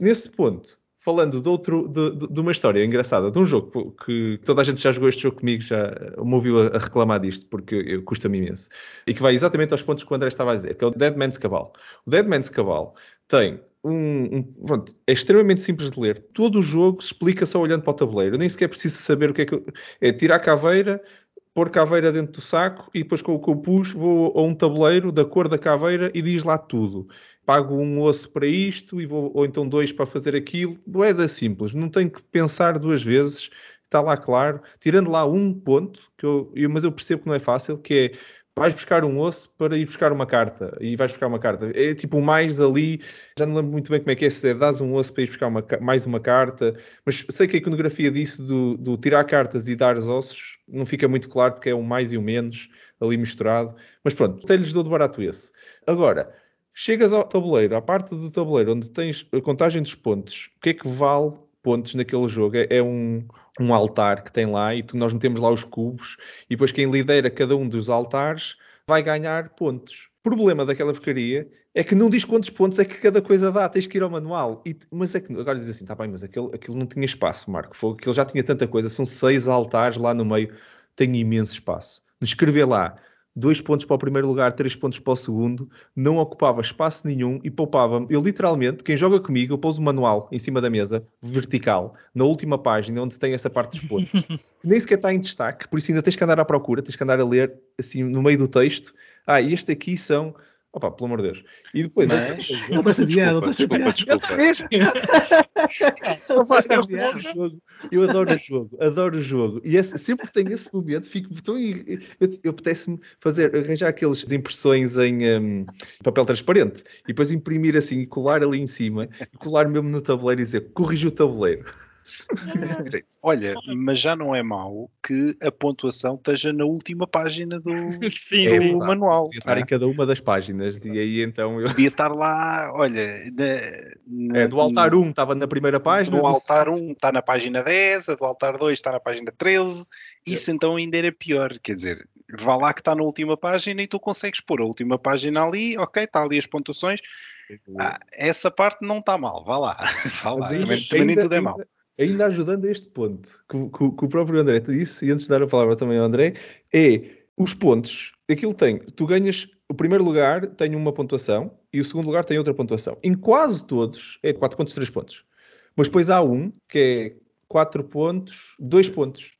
Nesse ponto, falando de, outro, de, de, uma história engraçada, de um jogo que toda a gente já jogou este jogo comigo, já me ouviu a, reclamar disto, porque custa-me imenso, e que vai exatamente aos pontos que o André estava a dizer, que é o Dead Man's Cabal. O Dead Man's Cabal tem um, um pronto, é extremamente simples de ler. Todo o jogo se explica só olhando para o tabuleiro. Nem sequer preciso saber o que é que... É tirar a caveira, pôr caveira dentro do saco e depois com o que eu pus vou a um tabuleiro da cor da caveira e diz lá tudo pago um osso para isto e vou, ou então dois para fazer aquilo. Boeda simples, não tenho que pensar duas vezes, está lá claro. Tirando lá um ponto, que eu, mas eu percebo que não é fácil, que é vais buscar um osso para ir buscar uma carta e vais buscar uma carta. É tipo mais ali, já não lembro muito bem como é que é, se é dás um osso para ir buscar uma, mais uma carta, mas sei que a iconografia disso do, do tirar cartas e dar os ossos não fica muito claro porque é o mais e o menos ali misturado, mas pronto, até lhes dou de barato esse. Agora, Chegas ao tabuleiro, à parte do tabuleiro onde tens a contagem dos pontos, o que é que vale pontos naquele jogo? É, é um, um altar que tem lá e tu, nós metemos lá os cubos e depois quem lidera cada um dos altares vai ganhar pontos. O problema daquela porcaria é que não diz quantos pontos é que cada coisa dá, tens que ir ao manual. E, mas é que agora diz assim, tá bem, mas aquilo, aquilo não tinha espaço, Marco. Foi, aquilo já tinha tanta coisa, são seis altares lá no meio, tem imenso espaço. Escrever lá dois pontos para o primeiro lugar, três pontos para o segundo, não ocupava espaço nenhum e poupava-me. Eu literalmente, quem joga comigo, eu pôs o manual em cima da mesa, vertical, na última página, onde tem essa parte dos pontos. Nem sequer está em destaque, por isso ainda tens que andar à procura, tens que andar a ler assim no meio do texto. Ah, este aqui são Opa, pelo amor de Deus. E depois. Não é? Ele está chateado, ele está chateado. Eu adoro o jogo, adoro o jogo. E esse, sempre que tenho esse momento, fico tão. Eu, eu apetece-me fazer, arranjar aquelas impressões em um, papel transparente e depois imprimir assim e colar ali em cima e colar mesmo no tabuleiro e dizer corrige o tabuleiro. Olha, mas já não é mau que a pontuação esteja na última página do, sim, é, do manual. Podia estar é? em cada uma das páginas e aí então eu... Podia estar lá, olha, na, na, é, do altar 1 estava na primeira página. Do, do altar 1 está na página 10, a do altar 2 está na página 13. Isso é. então ainda era pior, quer dizer, vá lá que está na última página e tu consegues pôr a última página ali, ok, está ali as pontuações Ah, essa parte não está mal, vá lá. Vá lá. Mas ainda- Também, também nem tudo é mau. ainda- Ainda ajudando a este ponto, que, o- que que o próprio André te disse, e antes de dar a palavra também ao André, é os pontos. Aquilo tem, tu ganhas, o primeiro lugar tem uma pontuação e o segundo lugar tem outra pontuação. Em quase todos é 4 pontos, 3 pontos. Mas depois há um que é 4 pontos, 2 pontos.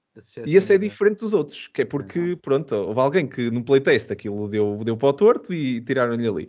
E esse é diferente dos outros, que é porque, pronto, houve alguém que no playtest aquilo deu, deu para o torto e tiraram-lhe ali.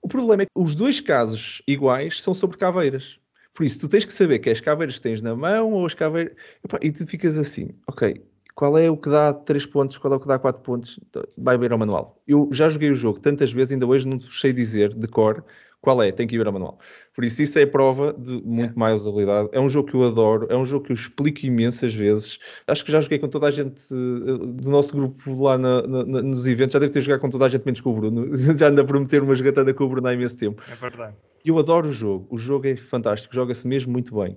O problema é que os dois casos iguais são sobre caveiras. Por isso, tu tens que saber que é as caveiras que tens na mão ou as caveiras. E tu ficas assim, ok, qual é o que dá 3 pontos, qual é o que dá 4 pontos? Vai ver ao manual. Eu já joguei o jogo tantas vezes, ainda hoje não sei dizer de cor qual é, tem que ir ver ao manual. Por isso, isso é prova de muito mais usabilidade. É um jogo que eu adoro, é um jogo que eu explico imensas vezes. Acho que já joguei com toda a gente eh, do nosso grupo lá na- na- nos eventos, já devo ter jogado com toda a gente, menos com o Bruno. Já anda a prometer uma jogatina com o Bruno há imenso tempo. É verdade. Eu adoro o jogo, o jogo é fantástico, joga-se mesmo muito bem.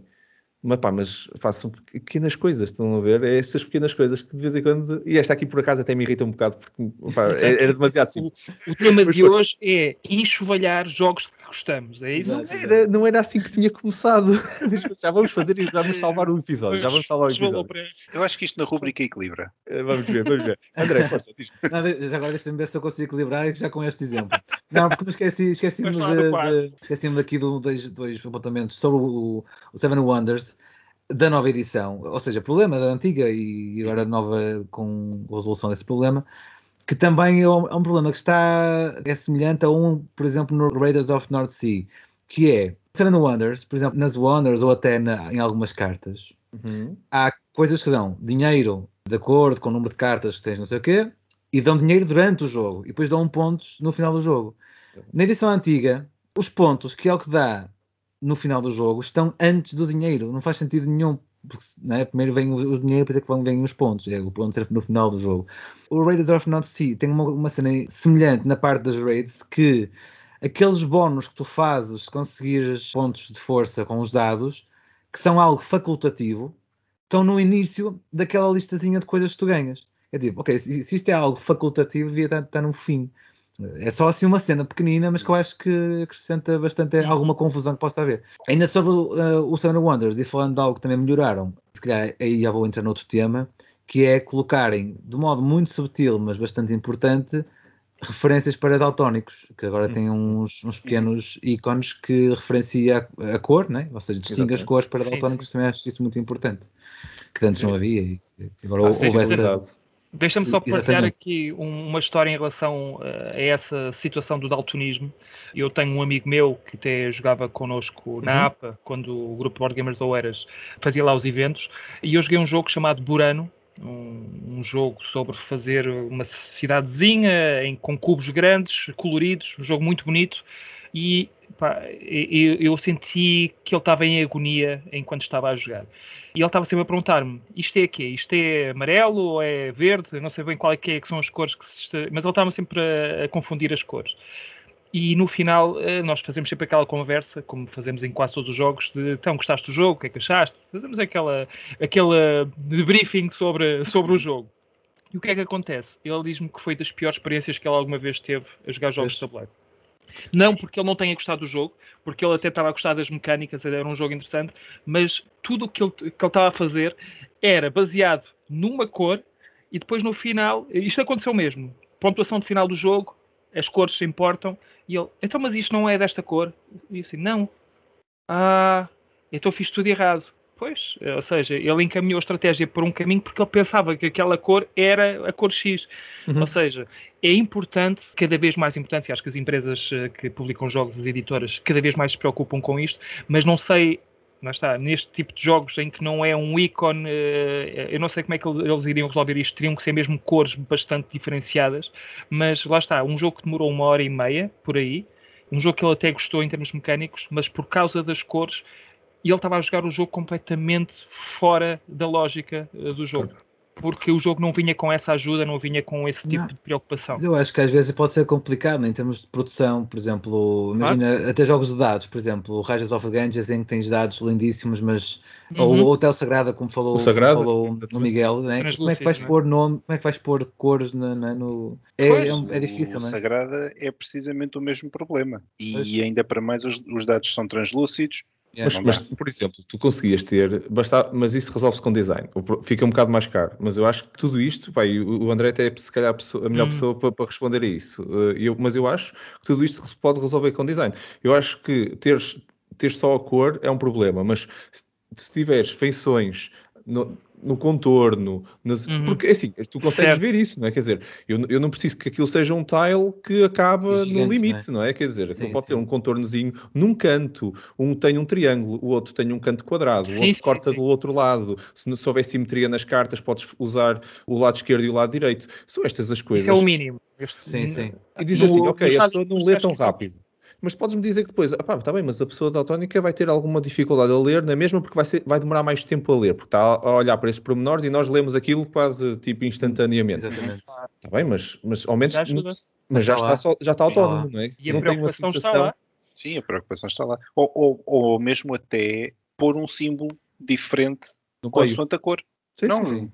Mas pá, mas façam pequenas coisas, estão a ver? É essas pequenas coisas que de vez em quando. E esta aqui por acaso até me irrita um bocado, porque pá, é- era demasiado simples. O tema Mas de hoje é enxovalhar jogos de gostamos, é isso? Não era, não era assim que tinha começado. já vamos fazer e já vamos salvar o episódio. Já vamos salvar o episódio. Eu acho que isto na rubrica equilibra. Eh, Vamos ver, vamos ver. André, força, diz Não, de- já agora deixa-me ver se eu consigo equilibrar já com este exemplo. Não, porque esqueci, esqueci-me de, de, esqueci-me daqui de um- dois, dois apontamentos sobre o, o Seven Wonders da nova edição. Ou seja, problema da antiga e agora nova com a resolução desse problema. Que também é um, é um problema que está é semelhante a um, por exemplo, no Raiders of North Sea, que é Seven Wonders, por exemplo, nas Wonders ou até na- em algumas cartas, Uhum. há coisas que dão dinheiro de acordo com o número de cartas que tens, não sei o quê, e dão dinheiro durante o jogo, e depois dão pontos no final do jogo. Na edição antiga, os pontos, que é o que dá no final do jogo, estão antes do dinheiro. Não faz sentido nenhum. Porque, não é? Primeiro vem o, dinheiro, depois é que vão vêm os pontos. É o ponto sempre no final do jogo. O Raiders of North Sea tem uma, uma cena semelhante na parte das raids que aqueles bónus que tu fazes se conseguires pontos de força com os dados, que são algo facultativo, estão no início daquela listazinha de coisas que tu ganhas. É tipo, ok, se, se isto é algo facultativo, devia estar, estar no fim. É só assim uma cena pequenina, mas que eu acho que acrescenta bastante alguma confusão que possa haver. Ainda sobre uh, o Seven Wonders, e falando de algo que também melhoraram, se calhar aí já vou entrar noutro tema, que é colocarem, de modo muito subtil, mas bastante importante, referências para daltónicos, que agora têm uns, uns pequenos ícones que referencia a, a cor, né? ou seja, distingue as Exatamente. cores para daltónicos, também acho isso muito importante, que antes não havia e que agora Ah, houve sim, essa... verdade. Deixa-me só partilhar exatamente. aqui um- uma história em relação eh, a essa situação do daltonismo. Eu tenho um amigo meu que até jogava connosco na Uhum. APA, quando o grupo Board Gamers Oeiras fazia lá os eventos, e eu joguei um jogo chamado Burano, um, um jogo sobre fazer uma cidadezinha em, com cubos grandes, coloridos, um jogo muito bonito, e pá, eu, eu senti que ele estava em agonia enquanto estava a jogar. E ele estava sempre a perguntar-me: isto é quê? Isto é amarelo ou é verde? Eu não sei bem qual é que, é que são as cores que se. Mas ele estava sempre a, a confundir as cores. E no final, eh, nós fazemos sempre aquela conversa, como fazemos em quase todos os jogos, de então gostaste do jogo, o que é que achaste? Fazemos aquela, aquela debriefing sobre, sobre o jogo. E o que é que acontece? Ele diz-me que foi das piores experiências que ele alguma vez teve a jogar jogos de tabuleiro. Não porque ele não tenha gostado do jogo, porque ele até estava a gostar das mecânicas, era um jogo interessante, mas tudo o que ele, que ele estava a fazer era baseado numa cor e depois no final, isto aconteceu mesmo, pontuação de final do jogo, as cores se importam, e ele, então mas isto não é desta cor? E eu assim, não. Ah, então fiz tudo errado. Pois, ou seja, ele encaminhou a estratégia por um caminho porque ele pensava que aquela cor era a cor X. Uhum. Ou seja, é importante, cada vez mais importante, e acho que as empresas eh, que publicam jogos, as editoras, cada vez mais se preocupam com isto, mas não sei, lá está, neste tipo de jogos em que não é um ícone, eh, eu não sei como é que eles iriam resolver isto, teriam que ser mesmo cores bastante diferenciadas, mas lá está, um jogo que demorou uma hora e meia, por aí, um jogo que ele até gostou em termos mecânicos, mas por causa das cores, ele estava a jogar o jogo completamente fora da lógica eh, do jogo. porque o jogo não vinha com essa ajuda, não vinha com esse tipo Não. de preocupação. Eu acho que às vezes pode ser complicado né, em termos de produção, por exemplo, imagina até jogos de dados, por exemplo, o Rajas of Ganges em que tens dados lindíssimos, mas ou, Uhum. ou até o Sagrada, como falou, O Sagrada, como falou no Miguel, né? Como é que vais né? pôr nome, como é que vais pôr cores na- na- no. É, Pois, é, um- é difícil, o não é? Sagrada é precisamente o mesmo problema. E Pois. ainda para mais os, os dados são translúcidos. Yeah. Mas, não mas, por exemplo, tu conseguias ter, basta, mas isso resolve-se com design, fica um bocado mais caro. Mas eu acho que tudo isto, pá, o André até é se calhar a, pessoa- a melhor Hum. pessoa para, para responder a isso. Uh, eu- mas eu acho que tudo isto se pode resolver com design. Eu acho que teres, teres só a cor é um problema, mas se, se tiveres feições no, no contorno, nas- Uhum. porque assim, tu consegues Certo. ver isso, não é? Quer dizer, eu, eu não preciso que aquilo seja um tile que acaba Gigante, no limite, não é? Quer dizer, aquilo Sim, pode sim. ter um contornozinho num canto, um tem um triângulo, o outro tem um canto quadrado, o Sim, outro sim, corta sim. do outro lado. Se, não- se houver simetria nas cartas, podes usar o lado esquerdo e o lado direito. São estas as coisas. Isso é o mínimo. Sim, sim. E diz No- assim, ok, a pessoa não lê tão rápido. Mas podes-me dizer que depois, ah pá, está bem, mas a pessoa daltónica vai ter alguma dificuldade a ler, não é mesmo? Porque vai, ser- vai demorar mais tempo a ler, porque está a olhar para esses pormenores e nós lemos aquilo quase tipo instantaneamente. Exatamente. Está bem, mas, mas ao menos Já ajuda. mas já Está só- já está autónomo, não é? E a não tem uma preocupação está sensação. lá. Sim, a preocupação está lá. Ou, ou, ou mesmo até pôr um símbolo diferente No com a cor. Sim, não, sim,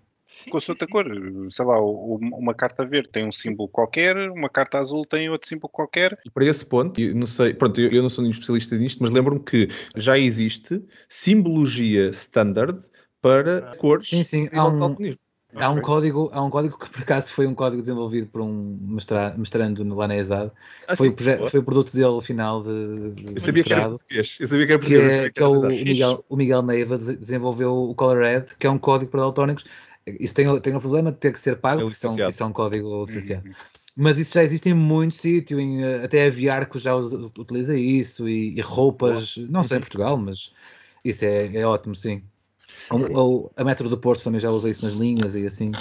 com a sua cor. Sei lá, o- o- uma carta verde tem um símbolo qualquer, uma carta azul tem outro símbolo qualquer. E para esse ponto, eu não sei, pronto, eu, não sou nenhum especialista nisto, mas lembro-me que já existe simbologia standard para cores Sim, sim, há de um-. Há um, código, há um código que por acaso foi um código desenvolvido por um mestra- mestrando lá na ESAD. Ah, foi, sim, o foi o produto dele final de, de Eu sabia que era português. Eu sabia que era que português. eu é, que é o. Fixe. Miguel, o Miguel Neiva des- desenvolveu o Colored, que é um código para daltónicos. Isso tem, o- tem o problema de ter que ser pago, É porque isso é um, isso é um código licenciado. Uhum. Mas isso já existe em muitos sítios, em, eh, até a Viarco já utiliza isso, e, e roupas, não só em Portugal, mas isso é, é ótimo, sim. Ou, ou a Metro do Porto também já usa isso nas linhas e assim.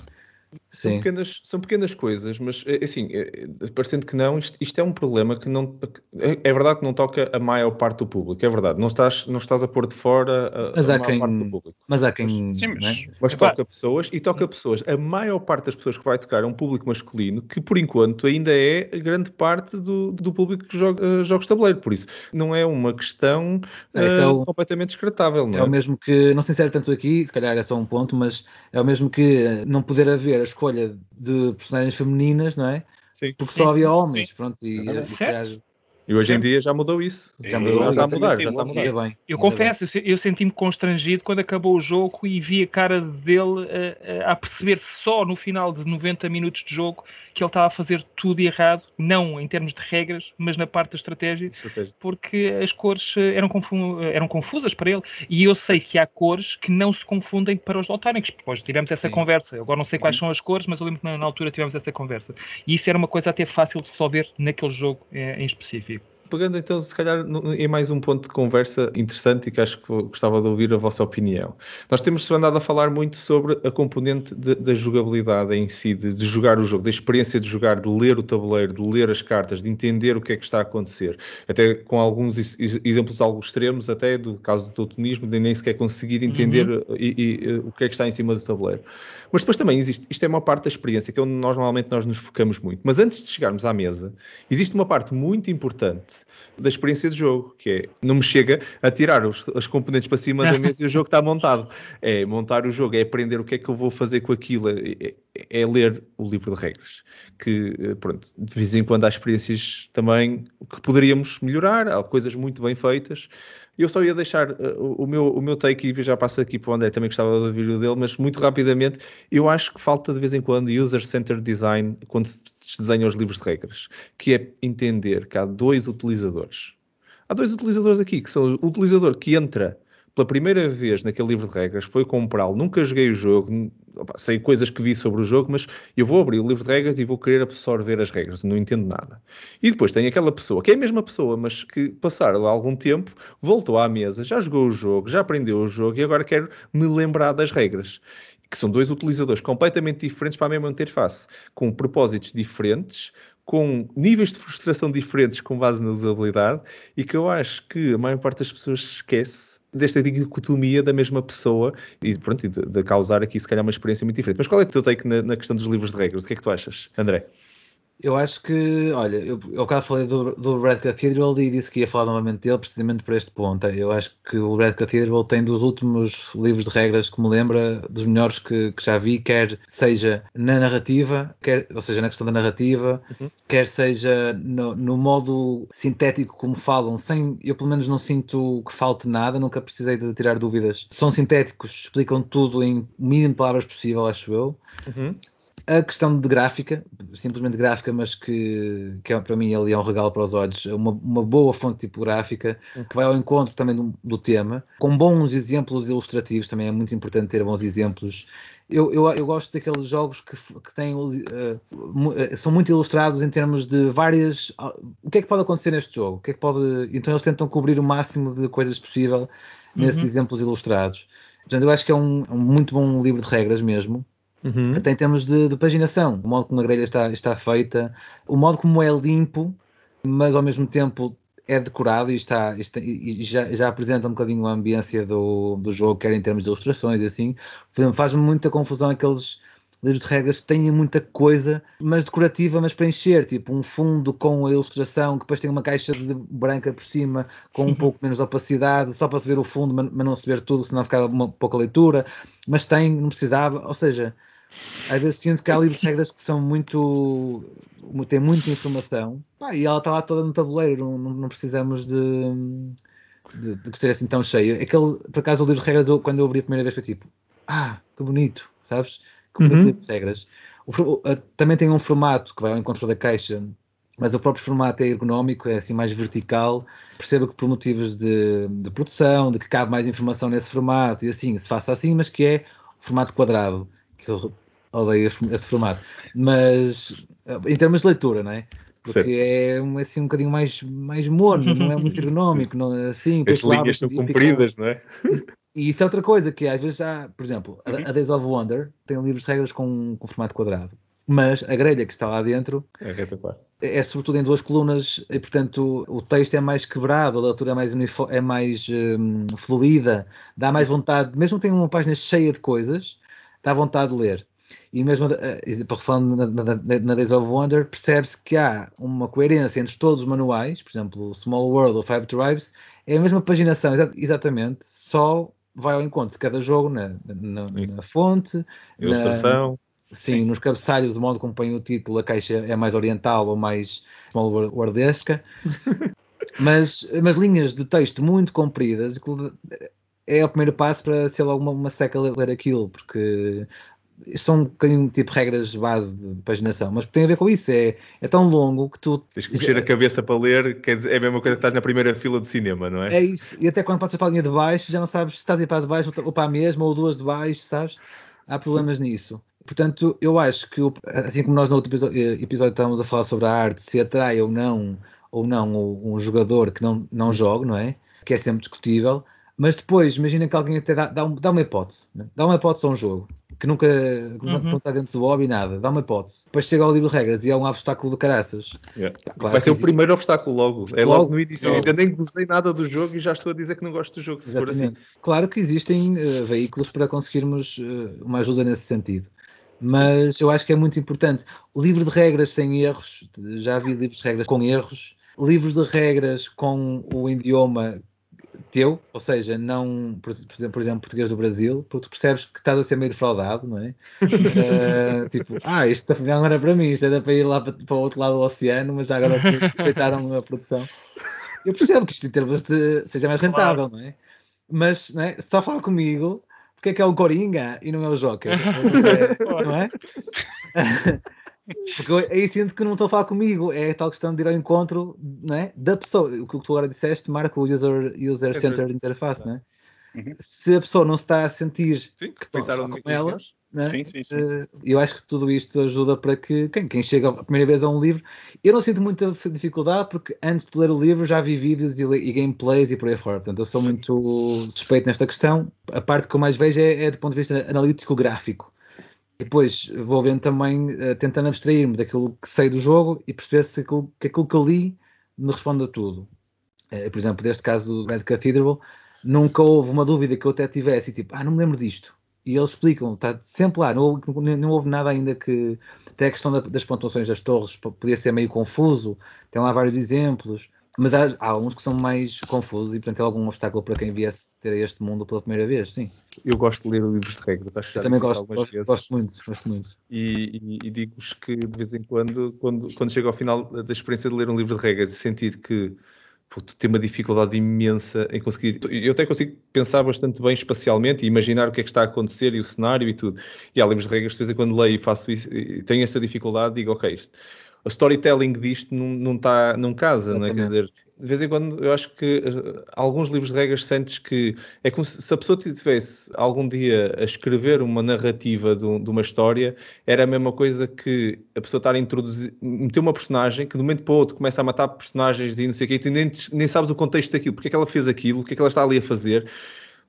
São Sim. pequenas, são pequenas coisas, mas é, assim, é, é, parecendo que não, isto, isto é um problema que não. É, é verdade que não toca a maior parte do público, é verdade. Não estás, não estás a pôr de fora a, Mas a há maior quem- parte do público. Mas há quem. Sim, mas- não é? Mas Epá. toca pessoas e toca pessoas. A maior parte das pessoas que vai tocar é um público masculino que, por enquanto, ainda é a grande parte do, do público que joga eh, jogos de tabuleiro. Por isso, não é uma questão É, eh, é o- completamente descartável, não É é? o mesmo que, não sei se era tanto aqui, se calhar é só um ponto, mas é o mesmo que eh, não poder haver escolha de personagens femininas, não é? Sim. Porque Sim, só havia sim. homens, pronto, e, É e E hoje em dia já mudou isso. Já mudou, já está a mudar, já está a mudar. bem. Eu confesso, eu se- eu senti-me constrangido quando acabou o jogo e vi a cara dele eh, eh, a perceber só no final de 90 minutos de jogo que ele estava a fazer tudo errado, não em termos de regras, mas na parte da estratégia, Estratégia. porque as cores eh, eram, confu- eram confusas para ele. E eu sei que há cores que não se confundem para os daltónicos. Depois tivemos essa Sim. conversa. Agora não sei Uhum. quais são as cores, mas eu lembro que na, na altura tivemos essa conversa. E isso era uma coisa até fácil de resolver naquele jogo em específico. Pegando então, se calhar, em mais um ponto de conversa interessante e que acho que gostava de ouvir a vossa opinião. Nós temos andado a falar muito sobre a componente de- da jogabilidade em si, de, de jogar o jogo, da experiência de jogar, de ler o tabuleiro, de ler as cartas, de entender o que é que está a acontecer. Até com alguns ex- ex- exemplos algo extremos, até do caso do totonismo, de nem sequer conseguir entender uh, e- e, uh, o que é que está em cima do tabuleiro. Mas depois também existe, isto é uma parte da experiência, que é onde nós normalmente nós nos focamos muito. Mas antes de chegarmos à mesa, existe uma parte muito importante da experiência de jogo, que é, não me chega a tirar os, os componentes para cima da mesa e o jogo está montado. É montar o jogo, é aprender o que é que eu vou fazer com aquilo, é, é- ler o livro de regras. Que, eh, pronto, de vez em quando há experiências também que poderíamos melhorar, há coisas muito bem feitas. Eu só ia deixar eh, o, meu, o meu take e já passo aqui para o André, também gostava de ouvir o dele, mas muito rapidamente, eu acho que falta de vez em quando user-centered design quando se desenham os livros de regras, que é entender que há dois utilizadores. Há dois utilizadores aqui, que são o utilizador que entra pela primeira vez naquele livro de regras, foi comprá-lo, nunca joguei o jogo, opa, sei coisas que vi sobre o jogo, mas eu vou abrir o livro de regras e vou querer absorver as regras, não entendo nada. E depois tem aquela pessoa, que é a mesma pessoa, mas que passaram algum tempo, voltou à mesa, já jogou o jogo, já aprendeu o jogo e agora quer me lembrar das regras. Que são dois utilizadores completamente diferentes para a mesma interface, com propósitos diferentes, com níveis de frustração diferentes com base na usabilidade e que eu acho que a maior parte das pessoas esquece desta dicotomia da mesma pessoa e pronto, de, de, causar aqui se calhar uma experiência muito diferente. Mas qual é o teu take na, na questão dos livros de regras? O que é que tu achas, André? Eu acho que, olha, eu, eu cá falei do, do Red Cathedral e disse que ia falar novamente dele precisamente por este ponto. Eu acho que o Red Cathedral tem dos últimos livros de regras que me lembra dos melhores que, que já vi, quer seja na narrativa, quer, ou seja, na questão da narrativa, uhum. quer seja no, no, modo sintético como falam, sem, eu pelo menos não sinto que falte nada, nunca precisei de tirar dúvidas. São sintéticos, explicam tudo em o mínimo de palavras possível, acho eu. Uhum. A questão de gráfica, simplesmente gráfica, mas que, que é, para mim ali é um regalo para os olhos, uma, uma boa fonte tipográfica que vai ao encontro também do, do, tema, com bons exemplos ilustrativos, também é muito importante ter bons exemplos. Eu, eu, eu gosto daqueles jogos que, que têm, uh, são muito ilustrados em termos de várias. Uh, o que é que pode acontecer neste jogo? O que é que pode, então eles tentam cobrir o máximo de coisas possível nesses uhum. exemplos ilustrados. Portanto, eu acho que é um, um muito bom livro de regras mesmo. Uhum. Até em termos de, de, paginação, o modo como a grelha está, está feita, o modo como é limpo, mas ao mesmo tempo é decorado e, está, está e já, já, apresenta um bocadinho a ambiência do, do jogo, quer em termos de ilustrações e assim. Faz-me muita confusão aqueles livros de regras que têm muita coisa, mas decorativa, mas para encher, tipo um fundo com a ilustração, que depois tem uma caixa branca por cima, com um pouco menos de opacidade, só para se ver o fundo, mas, mas não se ver tudo, senão ficava uma pouca leitura, mas tem, não precisava, ou seja, às vezes sinto que há livros de regras que são muito. têm muita informação pá, e ela está lá toda no tabuleiro, não, não precisamos de, de, de, ser assim tão cheio. Aquele, por acaso, o livro de regras, eu, quando eu abri a primeira vez, foi tipo, ah, que bonito, sabes? Que bonito uhum. livro de regras. O, também tem um formato que vai ao encontro da caixa, mas o próprio formato é ergonómico, é assim mais vertical. Percebo que por motivos de, de produção, de que cabe mais informação nesse formato e assim, se faça assim, mas que é formato quadrado, que eu odeio esse formato. Mas em termos de leitura, não é? Porque certo. é assim um bocadinho mais, mais morno, não é muito ergonómico, não é assim. As linhas são compridas, não é? E isso é outra coisa, que às vezes há, por exemplo, uhum. a Days of Wonder tem livros de regras com, com formato quadrado. Mas a grelha que está lá dentro é, é, é sobretudo em duas colunas e, portanto, o texto é mais quebrado, a leitura é mais, é mais um, fluida, dá mais vontade, mesmo que tenha uma página cheia de coisas, dá vontade de ler. E mesmo, uh, falando na, na, na, Days of Wonder, percebe-se que há uma coerência entre todos os manuais, por exemplo, Small World ou Five Tribes, é a mesma paginação, exatamente, só vai ao encontro de cada jogo na, na, na fonte, ilustração. Sim, sim, nos cabeçalhos, o modo como põe o título, a caixa é mais oriental ou mais small worldesca. mas, mas linhas de texto muito compridas é o primeiro passo para ser logo uma, uma seca ler aquilo, porque são um bocadinho tipo regras base de paginação, mas tem a ver com isso. É, é tão longo que tu. Tens que mexer a cabeça para ler, quer dizer, é a mesma coisa que estás na primeira fila de cinema, não é? É isso. E até quando passas para a linha de baixo, já não sabes se estás a ir para de baixo ou para a mesma, ou duas de baixo, sabes? Há problemas Sim. nisso. Portanto, eu acho que, assim como nós no outro episódio, eh, episódio estávamos a falar sobre a arte, se atrai ou não, ou não um jogador que não, não joga, não é? Que é sempre discutível. Mas depois, imagina que alguém até dá, dá, dá uma hipótese. Né? Dá uma hipótese a um jogo que nunca uhum. não está dentro do hobby nada. Dá uma hipótese. Depois chega ao livro de regras e é um obstáculo de caraças. Yeah. Claro Vai ser o primeiro obstáculo logo. É logo, logo no início. Logo. Ainda nem gostei nada do jogo e já estou a dizer que não gosto do jogo, se Exatamente. for assim. Claro que existem uh, veículos para conseguirmos uh, uma ajuda nesse sentido. Mas eu acho que é muito importante. O livro de regras sem erros, já vi livros de regras com erros, livros de regras com o idioma teu, ou seja, não, por, por, exemplo, português do Brasil, porque tu percebes que estás a ser meio defraudado, não é? uh, tipo, ah, isto não era para mim, isto era para ir lá para, para o outro lado do oceano, mas já agora respeitaram a produção. Eu percebo que isto em termos de, seja mais rentável, claro. não é? Mas não é? se está a falar comigo, porque é que é o Coringa e não é o Joker? não é? Porque aí sinto que não estou a falar comigo, é a tal questão de ir ao encontro não é? da pessoa. O que tu agora disseste marca o User, user Centered Interface, não é? Uhum. Se a pessoa não se está a sentir sim, que pensaram com ela, é? sim, sim, sim. Uh, eu acho que tudo isto ajuda para que quem, quem, chega a primeira vez a um livro, eu não sinto muita dificuldade porque antes de ler o livro já vi vídeos e, e gameplays e por aí fora. Portanto, eu sou muito suspeito nesta questão. A parte que eu mais vejo é, é do ponto de vista analítico gráfico. Depois vou vendo também, uh, tentando abstrair-me daquilo que sei do jogo e perceber se aquilo, que aquilo que eu li me responde a tudo. Uh, por exemplo, neste caso do Red Cathedral, nunca houve uma dúvida que eu até tivesse tipo, ah, não me lembro disto. E eles explicam, está sempre lá, não, não, não houve nada ainda que. Até a questão da, das pontuações das torres podia ser meio confuso, tem lá vários exemplos, mas há, há alguns que são mais confusos e, portanto, é algum obstáculo para quem viesse ter este mundo pela primeira vez, sim. Eu gosto de ler livros de regras, acho que já também gosto, gosto, vezes. gosto muito, gosto muito. E, e, e digo-vos que de vez em quando, quando, quando chego ao final da experiência de ler um livro de regras e sentir que tu tem uma dificuldade imensa em conseguir. Eu até consigo pensar bastante bem espacialmente e imaginar o que é que está a acontecer e o cenário e tudo. E há livros de regras, de vez em quando leio e faço isso, e tenho essa dificuldade, digo, ok, isto, o storytelling disto não, não, está, não casa, não é? Quer dizer, de vez em quando eu acho que uh, alguns livros de regras sentes que é como se, se a pessoa tivesse algum dia a escrever uma narrativa de, de, uma história, era a mesma coisa que a pessoa estar a introduzir, meter uma personagem que de um momento para o outro começa a matar personagens e não sei o quê, e tu nem, nem sabes o contexto daquilo, porque é que ela fez aquilo, o que é que ela está ali a fazer.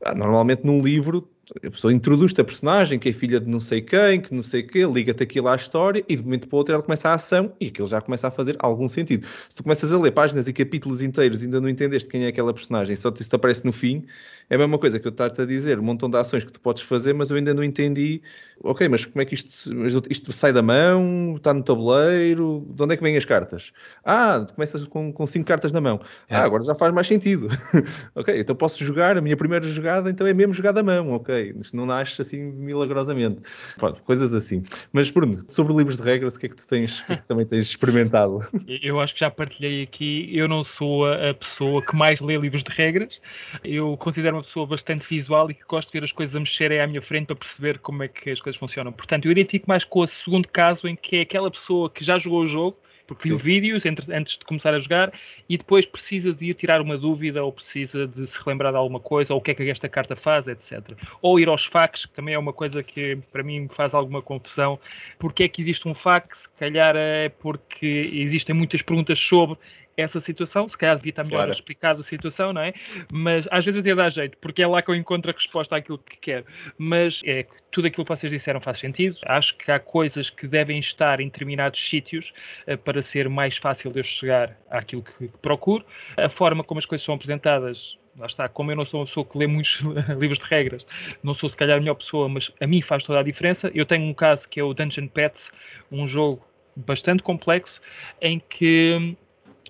Ah, normalmente num livro a pessoa introduz-te a personagem que é filha de não sei quem, que não sei o quê, liga-te aquilo à história e de momento para o outro ela começa a ação e aquilo já começa a fazer algum sentido. Se tu começas a ler páginas e capítulos inteiros e ainda não entendeste quem é aquela personagem, só te, te aparece no fim, é a mesma coisa que eu estar-te a dizer, um montão de ações que tu podes fazer, mas eu ainda não entendi, ok, mas como é que isto, isto sai da mão, está no tabuleiro, de onde é que vêm as cartas? Ah, começas com, com cinco cartas na mão. É. Ah, agora já faz mais sentido. ok, então posso jogar, a minha primeira jogada então é mesmo jogada à mão, ok, isto não nasce assim milagrosamente. Pronto, coisas assim. Mas Bruno, sobre livros de regras, o que é que tu tens, que, é que também tens experimentado? Eu acho que já partilhei aqui, eu não sou a pessoa que mais lê livros de regras, eu considero uma pessoa bastante visual e que gosto de ver as coisas a mexerem à minha frente para perceber como é que as coisas funcionam. Portanto, eu identifico mais com o segundo caso em que é aquela pessoa que já jogou o jogo, porque viu vídeos entre, antes de começar a jogar e depois precisa de ir tirar uma dúvida ou precisa de se relembrar de alguma coisa ou o que é que esta carta faz, etc. Ou ir aos fax, que também é uma coisa que para mim me faz alguma confusão. Porque é que existe um fax? Se calhar é porque existem muitas perguntas sobre essa situação, se calhar devia estar melhor claro. explicado a situação, não é? Mas às vezes até dá jeito, porque é lá que eu encontro a resposta àquilo que quero. Mas é tudo aquilo que vocês disseram faz sentido. Acho que há coisas que devem estar em determinados sítios uh, para ser mais fácil de eu chegar àquilo que, que procuro. A forma como as coisas são apresentadas lá está, como eu não sou uma pessoa que lê muitos livros de regras, não sou se calhar a melhor pessoa, mas a mim faz toda a diferença. Eu tenho um caso que é o Dungeon Pets, um jogo bastante complexo, em que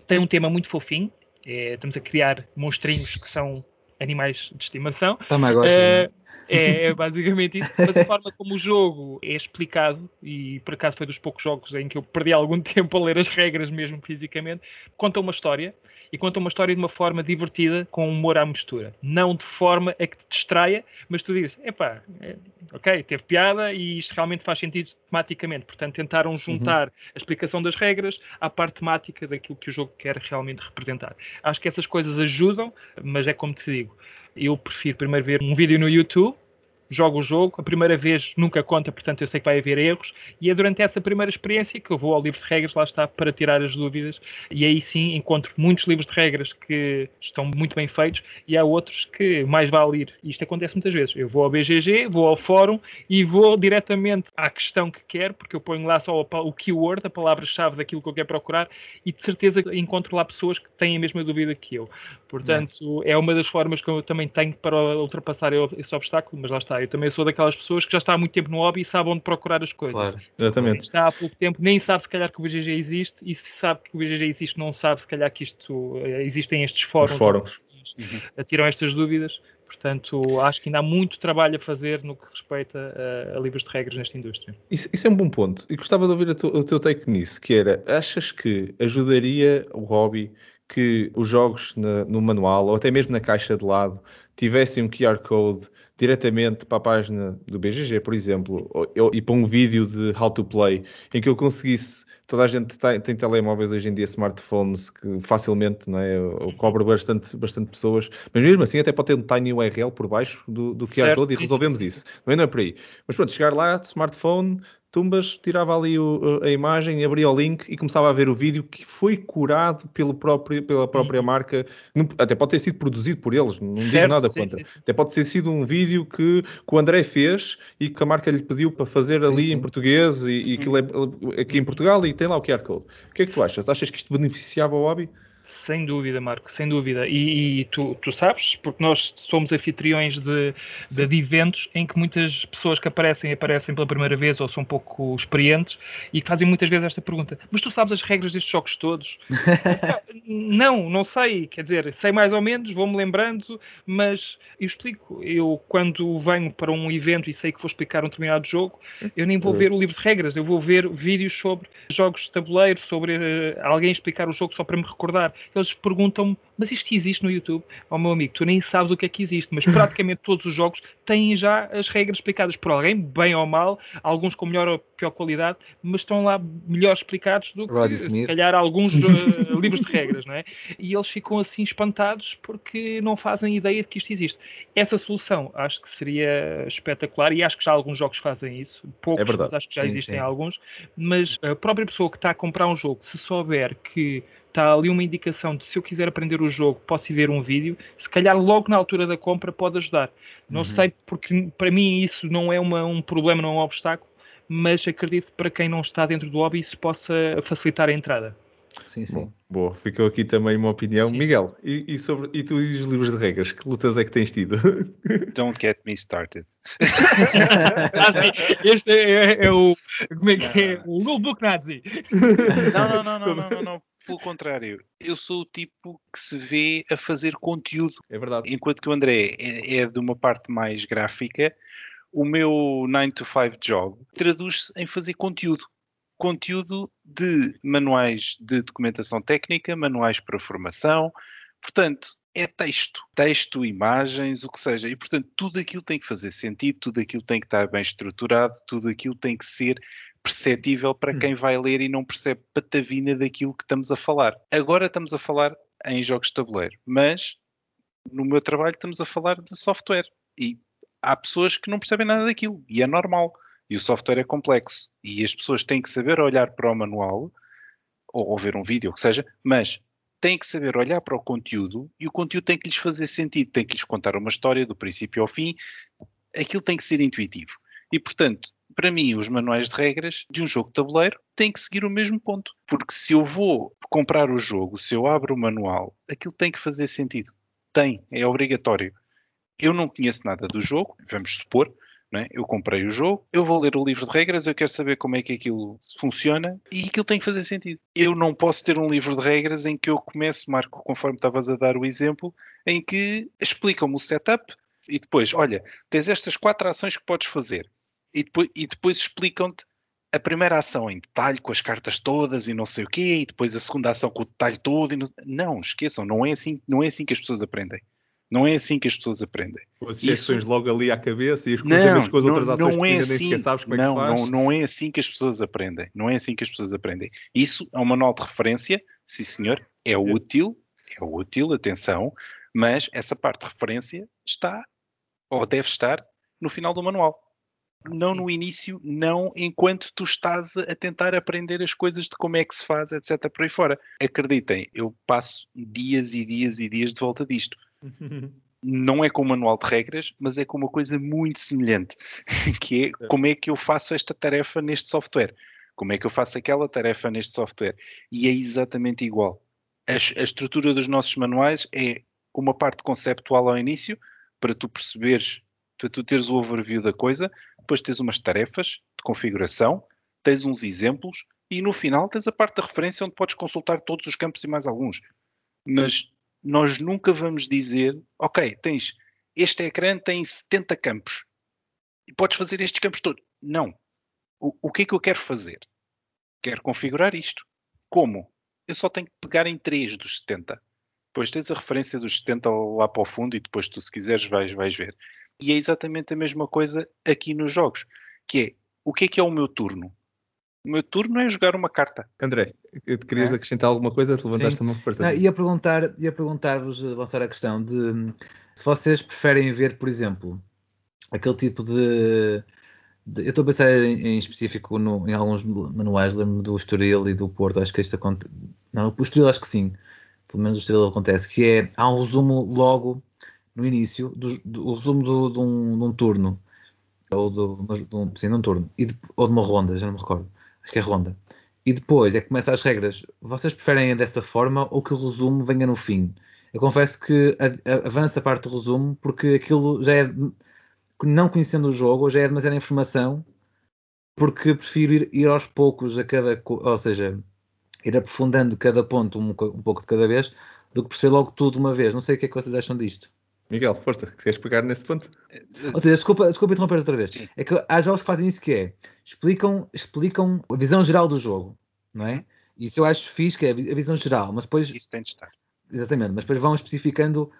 tem um tema muito fofinho. É, estamos a criar monstrinhos que são animais de estimação. Também gosto. Uh, é, é, basicamente isso. Mas a forma como o jogo é explicado, e por acaso foi dos poucos jogos em que eu perdi algum tempo a ler as regras mesmo fisicamente, conta uma história e conta uma história de uma forma divertida, com humor à mistura. Não de forma a que te distraia, mas tu dizes, epá, é, ok, teve piada e isto realmente faz sentido tematicamente. Portanto, tentaram juntar uhum. a explicação das regras à parte temática daquilo que o jogo quer realmente representar. Acho que essas coisas ajudam, mas é como te digo, eu prefiro primeiro ver um vídeo no YouTube jogo o jogo, a primeira vez nunca conta, portanto eu sei que vai haver erros, e é durante essa primeira experiência que eu vou ao livro de regras, lá está, para tirar as dúvidas, e aí sim encontro muitos livros de regras que estão muito bem feitos, e há outros que mais vale ir. Isto acontece muitas vezes. Eu vou ao BGG, vou ao fórum e vou diretamente à questão que quero, porque eu ponho lá só o keyword, a palavra-chave daquilo que eu quero procurar, e de certeza encontro lá pessoas que têm a mesma dúvida que eu. Portanto, é, é uma das formas que eu também tenho para ultrapassar esse obstáculo, mas lá está eu também sou daquelas pessoas que já está há muito tempo no hobby e sabe onde procurar as coisas. Claro, exatamente. Está há pouco tempo, nem sabe se calhar que o BGG existe, e se sabe que o BGG existe, não sabe se calhar que isto eh, existem estes fóruns. Os fóruns. Uhum. Tiram estas dúvidas. Portanto, acho que ainda há muito trabalho a fazer no que respeita a, a livros de regras nesta indústria. Isso, isso, é um bom ponto. E gostava de ouvir tu, o teu take nisso, que era, achas que ajudaria o hobby que os jogos na, no manual, ou até mesmo na caixa de lado, tivessem um QR Code diretamente para a página do BGG, por exemplo, ou, e para um vídeo de how to play, em que eu conseguisse, toda a gente tem, tem telemóveis hoje em dia, smartphones, que facilmente não é, cobra bastante, bastante pessoas, mas mesmo assim até pode ter um tiny URL por baixo do, do QR certo, Code e resolvemos isso. É, não é por aí. Mas pronto, chegar lá, smartphone, tumbas, tirava ali o, a imagem, abria o link e começava a ver o vídeo que foi curado pelo próprio, pela própria uhum. marca. Até pode ter sido produzido por eles, não certo, digo nada sim, contra. Sim. Até pode ter sido um vídeo que, que, o André fez e que a marca lhe pediu para fazer ali em português e, e uhum. que é aqui em Portugal e tem lá o QR Code. O que é que tu achas? Achas que isto beneficiava o hobby? Sem dúvida, Marco, sem dúvida. E, e tu, tu, sabes, porque nós somos anfitriões de, de, de, eventos em que muitas pessoas que aparecem, aparecem pela primeira vez ou são um pouco experientes e que fazem muitas vezes esta pergunta: Mas tu sabes as regras destes jogos todos? não, não sei. Quer dizer, sei mais ou menos, vou-me lembrando, mas eu explico. Eu, quando venho para um evento e sei que vou explicar um determinado jogo, eu nem vou ver o livro de regras, eu vou ver vídeos sobre jogos de tabuleiro, sobre uh, alguém explicar o jogo só para me recordar eles perguntam-me, mas isto existe no YouTube? Ó oh, meu amigo, tu nem sabes o que é que existe, mas praticamente todos os jogos têm já as regras explicadas por alguém, bem ou mal, alguns com melhor ou pior qualidade, mas estão lá melhor explicados do que, se calhar, alguns uh, livros de regras, não é? E eles ficam assim espantados porque não fazem ideia de que isto existe. Essa solução acho que seria espetacular e acho que já alguns jogos fazem isso, poucos, é mas acho que já sim, existem sim. alguns, mas a própria pessoa que está a comprar um jogo, se souber que está ali uma indicação de se eu quiser aprender o jogo, posso ir ver um vídeo, se calhar logo na altura da compra pode ajudar. Não uhum. sei, porque para mim isso não é uma, um problema, não é um obstáculo, mas acredito que para quem não está dentro do hobby isso possa facilitar a entrada. Sim, sim. Bom, boa, ficou aqui também uma opinião. Sim. Miguel, e, e, sobre, e tu e os livros de regras, que lutas é que tens tido? Don't get me started. este é, é, é, o. Como é que é? O rulebook Nazi. Não, não, não, não, não, não, não. Pelo contrário, eu sou o tipo que se vê a fazer conteúdo. É verdade. Enquanto que o André é, é de uma parte mais gráfica, o meu 9 to 5 job traduz-se em fazer conteúdo. Conteúdo de manuais de documentação técnica, manuais para formação. Portanto, é texto, texto, imagens, o que seja. E, portanto, tudo aquilo tem que fazer sentido, tudo aquilo tem que estar bem estruturado, tudo aquilo tem que ser perceptível para hum. quem vai ler e não percebe patavina daquilo que estamos a falar. Agora estamos a falar em jogos de tabuleiro, mas no meu trabalho estamos a falar de software e há pessoas que não percebem nada daquilo e é normal. E o software é complexo e as pessoas têm que saber olhar para o manual ou, ou ver um vídeo, o que seja, mas têm que saber olhar para o conteúdo e o conteúdo tem que lhes fazer sentido, tem que lhes contar uma história do princípio ao fim, aquilo tem que ser intuitivo. E portanto, para mim, os manuais de regras de um jogo de tabuleiro têm que seguir o mesmo ponto. Porque se eu vou comprar o jogo, se eu abro o manual, aquilo tem que fazer sentido. Tem, é obrigatório. Eu não conheço nada do jogo, vamos supor, é? eu comprei o jogo, eu vou ler o livro de regras, eu quero saber como é que aquilo funciona e aquilo tem que fazer sentido. Eu não posso ter um livro de regras em que eu começo, Marco, conforme estavas a dar o exemplo, em que explicam-me o setup e depois, olha, tens estas quatro ações que podes fazer e depois, e depois explicam-te a primeira ação em detalhe, com as cartas todas e não sei o quê, e depois a segunda ação com o detalhe todo. E não... não, esqueçam, não é, assim, não é assim que as pessoas aprendem. Não é assim que as pessoas aprendem. As sugestões Isso... logo ali à cabeça e os cruzamentos com as outras ações não é assim, nem sequer sabes como não, é que se faz. Não, não é assim que as pessoas aprendem. Não é assim que as pessoas aprendem. Isso é um manual de referência, sim senhor, é útil, é útil, atenção, mas essa parte de referência está, ou deve estar, no final do manual não no início, não enquanto tu estás a tentar aprender as coisas de como é que se faz, etc. por aí fora. Acreditem, eu passo dias e dias e dias de volta disto. não é com o manual de regras, mas é com uma coisa muito semelhante, que é como é que eu faço esta tarefa neste software, como é que eu faço aquela tarefa neste software, e é exatamente igual. A, a estrutura dos nossos manuais é uma parte conceptual ao início, para tu perceberes, para tu teres o overview da coisa, depois tens umas tarefas de configuração, tens uns exemplos e no final tens a parte da referência onde podes consultar todos os campos e mais alguns. Mas nós nunca vamos dizer, ok, tens este ecrã tem 70 campos e podes fazer estes campos todos. Não. O, o que é que eu quero fazer? Quero configurar isto. Como? Eu só tenho que pegar em 3 dos 70. Depois tens a referência dos 70 lá para o fundo e depois tu, se quiseres, vais, vais ver. E é exatamente a mesma coisa aqui nos jogos, que é o que é que é o meu turno? O meu turno é jogar uma carta. André, te querias é? acrescentar alguma coisa? Te levantaste uma Não, ia perguntar, ia perguntar-vos, lançar a questão de se vocês preferem ver, por exemplo, aquele tipo de. de eu estou a pensar em, em específico no, em alguns manuais, lembro-me do Estoril e do Porto, acho que isto acontece. Não, o Estoril acho que sim, pelo menos o Estoril acontece, que é há um resumo logo no início, do, do, o resumo do, de, um, de, um, turno, ou do, de um, sim, de um turno, de, ou de uma ronda, já não me recordo, acho que é ronda. e depois é que começa as regras. Vocês preferem dessa forma ou que o resumo venha no fim? Eu confesso que avança a parte do resumo porque aquilo já é, não conhecendo o jogo, já é demasiada informação, porque prefiro ir, ir aos poucos a cada, ou seja, ir aprofundando cada ponto um, um pouco de cada vez, do que perceber logo tudo de uma vez. Não sei o que é que vocês acham disto. Miguel, força, queres pegar nesse ponto? Ou seja, desculpa, desculpa interromper outra vez. Sim. É que há jogos que fazem isso que é, explicam, explicam a visão geral do jogo, não é? Isso eu acho fixe, que é a visão geral, mas depois... Isso tem de estar. Exatamente, mas depois vão especificando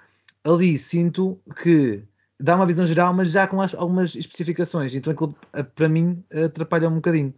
ali, sinto que dá uma visão geral, mas já com as, algumas especificações, então aquilo para mim atrapalha um bocadinho.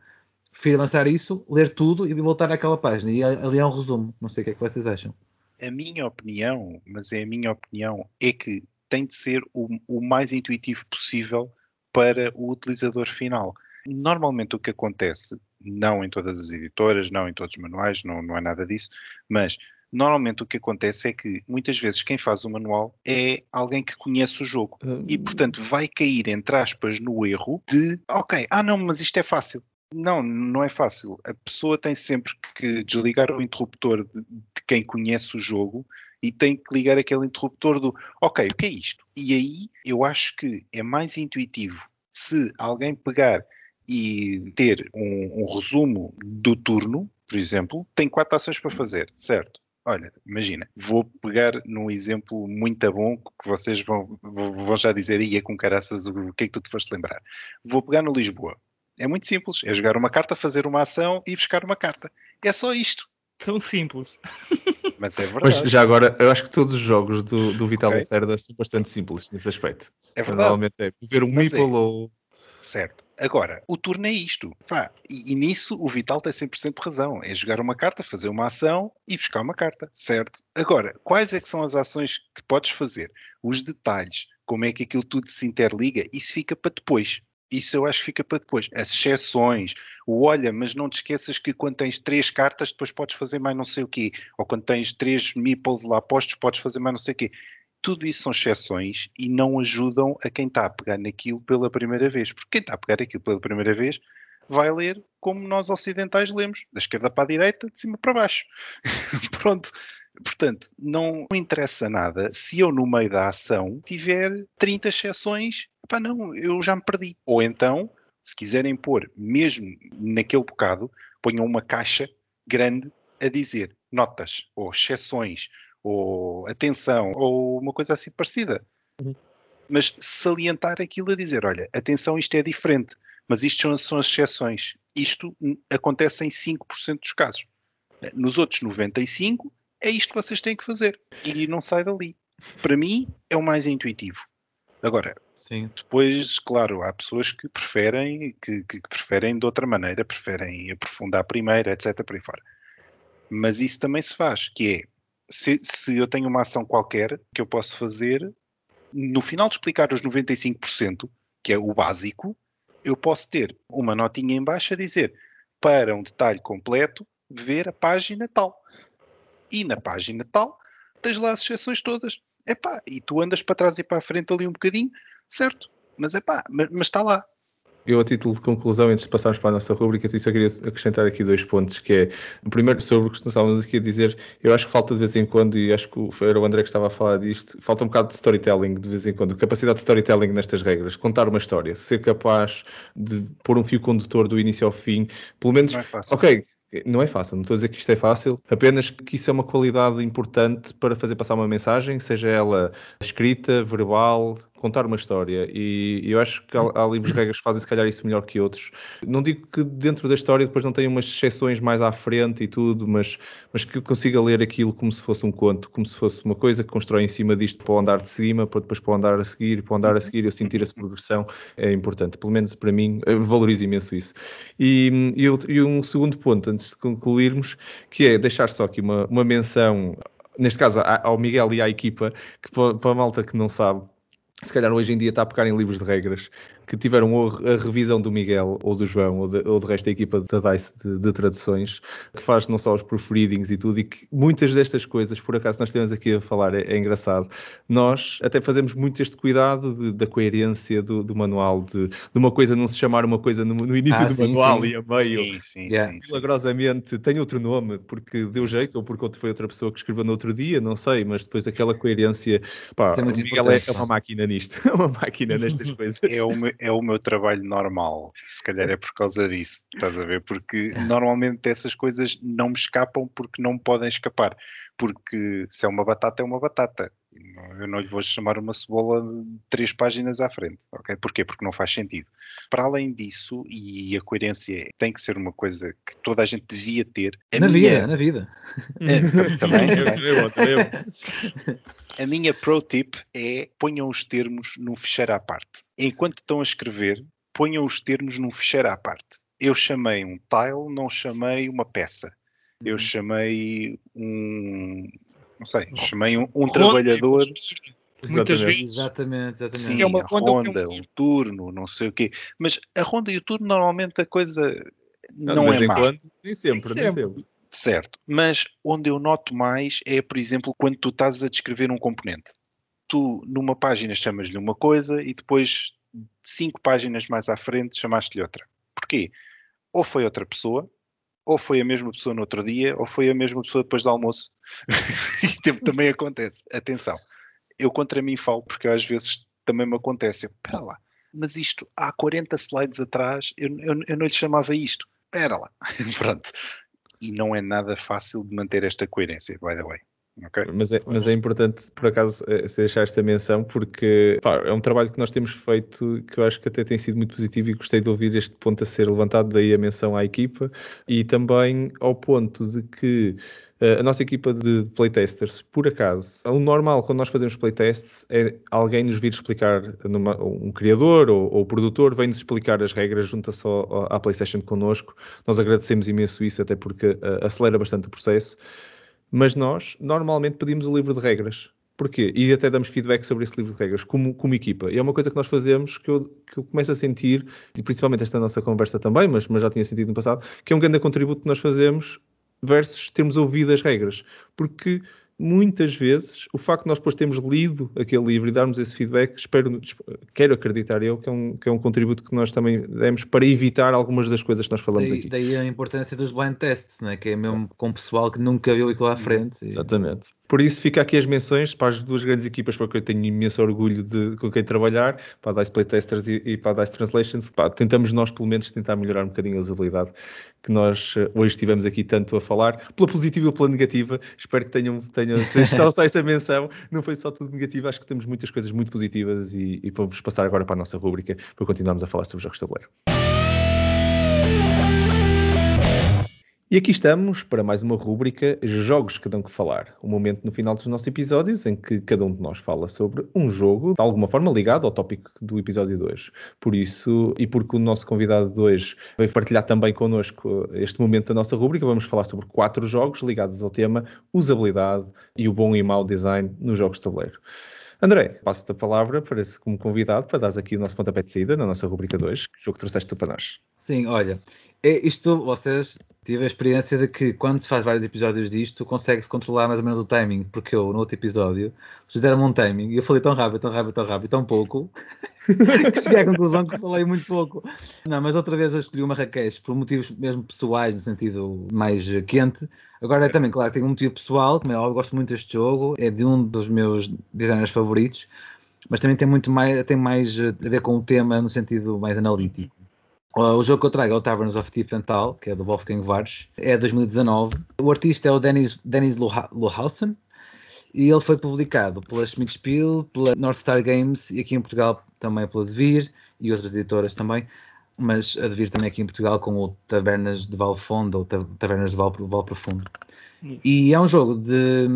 Prefiro avançar isso, ler tudo e voltar àquela página, e ali é um resumo, não sei o que é que vocês acham a minha opinião, mas é a minha opinião, é que tem de ser o, o mais intuitivo possível para o utilizador final. Normalmente o que acontece, não em todas as editoras, não em todos os manuais, não, não é nada disso, mas normalmente o que acontece é que muitas vezes quem faz o manual é alguém que conhece o jogo e portanto vai cair entre aspas no erro de ok, ah não, mas isto é fácil. Não, não é fácil. A pessoa tem sempre que desligar o interruptor de, de, quem conhece o jogo e tem que ligar aquele interruptor do ok, o que é isto? E aí eu acho que é mais intuitivo se alguém pegar e ter um, um resumo do turno, por exemplo, tem quatro ações para fazer, certo? Olha, imagina, vou pegar num exemplo muito bom que vocês vão, vão já dizer, ia com caraças, o que é que tu te foste lembrar? Vou pegar no Lisboa. É muito simples. É jogar uma carta, fazer uma ação e buscar uma carta. É só isto. Tão simples. Mas é verdade. Mas já agora, eu acho que todos os jogos do, do Vital okay. Lacerda são bastante simples nesse aspecto. É verdade. Normalmente é ver um Mas meeple é. ou. Certo. Agora, o turno é isto. Pá, e, e, nisso o Vital tem 100% de razão. É jogar uma carta, fazer uma ação e buscar uma carta. Certo. Agora, quais é que são as ações que podes fazer? Os detalhes. Como é que aquilo tudo se interliga? Isso fica para depois isso eu acho que fica para depois. As exceções, o olha, mas não te esqueças que quando tens três cartas, depois podes fazer mais não sei o quê. Ou quando tens três meeples lá postos, podes fazer mais não sei o quê. Tudo isso são exceções e não ajudam a quem está a pegar naquilo pela primeira vez. Porque quem está a pegar aquilo pela primeira vez vai ler como nós ocidentais lemos, da esquerda para a direita, de cima para baixo. Pronto. Portanto, não interessa nada se eu no meio da ação tiver 30 exceções pá, não, eu já me perdi. Ou então, se quiserem pôr, mesmo naquele bocado, ponham uma caixa grande a dizer notas, ou exceções, ou atenção, ou uma coisa assim parecida. Uhum. Mas salientar aquilo a dizer, olha, atenção, isto é diferente, mas isto são, são as exceções. Isto acontece em 5% dos casos. Nos outros 95%, é isto que vocês têm que fazer. E não sai dali. Para mim, é o mais intuitivo. Agora, Sim. depois, claro, há pessoas que preferem, que, que, preferem de outra maneira, preferem aprofundar primeiro, etc. por aí fora. Mas isso também se faz, que é, se, se eu tenho uma ação qualquer que eu posso fazer, no final de explicar os 95%, que é o básico, eu posso ter uma notinha em baixo a dizer, para um detalhe completo, ver a página tal. E na página tal, tens lá as exceções todas. Epá, e tu andas para trás e para a frente ali um bocadinho, certo? Mas epá, mas, mas está lá. Eu, a título de conclusão, antes de passarmos para a nossa rubrica, só queria acrescentar aqui dois pontos, que é, o primeiro, sobre o que estávamos aqui a dizer, eu acho que falta de vez em quando, e acho que era o André que estava a falar disto, falta um bocado de storytelling de vez em quando, capacidade de storytelling nestas regras, contar uma história, ser capaz de pôr um fio condutor do início ao fim, pelo menos, é ok, não é fácil, não estou a dizer que isto é fácil, apenas que isso é uma qualidade importante para fazer passar uma mensagem, seja ela escrita, verbal, contar uma história. E, eu acho que há, há livros de regras que fazem se calhar isso melhor que outros. Não digo que dentro da história depois não tenha umas exceções mais à frente e tudo, mas, mas que eu consiga ler aquilo como se fosse um conto, como se fosse uma coisa que constrói em cima disto para o andar de cima, para depois para o andar a seguir, para o andar a seguir, eu sentir essa progressão é importante. Pelo menos para mim, valorizo imenso isso. E, e, um segundo ponto, antes de concluirmos, que é deixar só aqui uma, uma menção neste caso ao Miguel e à equipa, que para a malta que não sabe, se calhar hoje em dia está a pegar em livros de regras que tiveram a revisão do Miguel ou do João ou, de, ou do resto da equipa da DICE de, de, traduções, que faz não só os proofreadings e tudo, e que muitas destas coisas, por acaso nós temos aqui a falar, é, é engraçado. Nós até fazemos muito este cuidado de, da coerência do, do manual, de, de, uma coisa não se chamar uma coisa no, no início ah, do sim, manual sim. e a meio. Sim, sim, yeah. sim, Milagrosamente tem outro nome, porque deu jeito, ou porque foi outra pessoa que escreveu no outro dia, não sei, mas depois aquela coerência. Pá, é o Miguel é, é uma máquina nisto, é uma máquina nestas coisas. É uma, é o meu trabalho normal. Se calhar é por causa disso, estás a ver? Porque normalmente essas coisas não me escapam porque não me podem escapar. Porque se é uma batata, é uma batata. Eu não lhe vou chamar uma cebola de três páginas à frente, ok? Porquê? Porque não faz sentido. Para além disso, e a coerência tem que ser uma coisa que toda a gente devia ter. na minha... vida, na vida. É, também, também. A minha pro tip é ponham os termos num ficheiro à parte. Enquanto estão a escrever, ponham os termos num ficheiro à parte. Eu chamei um tile, não chamei uma peça. Eu uhum. chamei um, não sei, chamei um, um trabalhador. Muitas vezes. Exatamente, exatamente. Sim, é uma ronda, é um... um... turno, não sei o quê. Mas a ronda e o turno normalmente a coisa não, não é má. Quando, nem sempre, nem sempre. sempre. Certo, mas onde eu noto mais é, por exemplo, quando tu estás a descrever um componente. Tu, numa página, chamas-lhe uma coisa e depois, cinco páginas mais à frente, chamaste-lhe outra. Porquê? Ou foi outra pessoa, ou foi a mesma pessoa no outro dia, ou foi a mesma pessoa depois do almoço. e também acontece. Atenção, eu contra mim falo, porque às vezes também me acontece. Espera lá, mas isto há 40 slides atrás eu, eu, eu não lhe chamava isto. Espera lá. Pronto e não é nada fácil de manter esta coerência, by the way. Okay. Mas, é, mas é importante, por acaso, eh, deixar esta menção, porque pá, é um trabalho que nós temos feito que eu acho que até tem sido muito positivo e gostei de ouvir este ponto a ser levantado, daí a menção à equipa e também ao ponto de que uh, a nossa equipa de playtesters, por acaso, o normal quando nós fazemos playtests é alguém nos vir explicar, numa, um criador ou, ou produtor, vem-nos explicar as regras, junta só à PlayStation connosco. Nós agradecemos imenso isso, até porque uh, acelera bastante o processo mas nós normalmente pedimos o livro de regras. Porquê? E até damos feedback sobre esse livro de regras, como, como equipa. E é uma coisa que nós fazemos que eu, que eu começo a sentir, e principalmente esta nossa conversa também, mas, mas já tinha sentido no passado, que é um grande contributo que nós fazemos versus termos ouvido as regras. Porque muitas vezes o facto de nós depois termos lido aquele livro e darmos esse feedback, espero, quero acreditar eu que é, um, que é um contributo que nós também demos para evitar algumas das coisas que nós falamos daí, aqui. Daí a importância dos blind tests, né? que é mesmo com pessoal que nunca viu aquilo à frente. Exatamente. Por isso fica aqui as menções para as duas grandes equipas para que eu tenho imenso orgulho de com quem trabalhar, para a DICE Playtesters e, e para a DICE Translations. Pá, tentamos nós, pelo menos, tentar melhorar um bocadinho a usabilidade que nós eh, hoje estivemos aqui tanto a falar, pela positiva e pela negativa. Espero que tenham, tenham só, só essa menção. Não foi só tudo negativo, acho que temos muitas coisas muito positivas e, e vamos passar agora para a nossa rúbrica para continuarmos a falar sobre os jogos de tabuleiro. E aqui estamos para mais uma rúbrica Jogos que dão que falar. Um momento no final dos nossos episódios em que cada um de nós fala sobre um jogo, de alguma forma ligado ao tópico do episódio de hoje. Por isso, e porque o nosso convidado de hoje veio partilhar também connosco este momento da nossa rúbrica, vamos falar sobre quatro jogos ligados ao tema usabilidade e o bom e mau design nos jogos de tabuleiro. André, passo-te a palavra para, como convidado para dar aqui o nosso pontapé de saída na nossa rubrica 2. Que jogo trouxeste tu para nós? Sim, olha, é isto, vocês tive a experiência de que quando se faz vários episódios disto, consegue-se controlar mais ou menos o timing, porque eu, no outro episódio, fizeram um timing e eu falei tão rápido, tão rápido, tão rápido, tão pouco, que cheguei à conclusão que falei muito pouco. Não, mas outra vez eu escolhi o Marrakech por motivos mesmo pessoais, no sentido mais quente. Agora é. também, claro, tenho um motivo pessoal, como é óbvio, gosto muito deste jogo, é de um dos meus designers favoritos, mas também tem muito mais, tem mais a ver com o tema no sentido mais analítico. O jogo que eu trago é o Taverns of Tiefenthal, que é do Wolfgang Varsch, é 2019. O artista é o Dennis, Dennis Lohausen e ele foi publicado pela Schmidt Spiel, pela North Star Games e aqui em Portugal também pela Devir e outras editoras também, mas a Devir também aqui em Portugal com o Tavernas de Val Fundo ou Tavernas de Val, Val Profundo. E é um jogo de.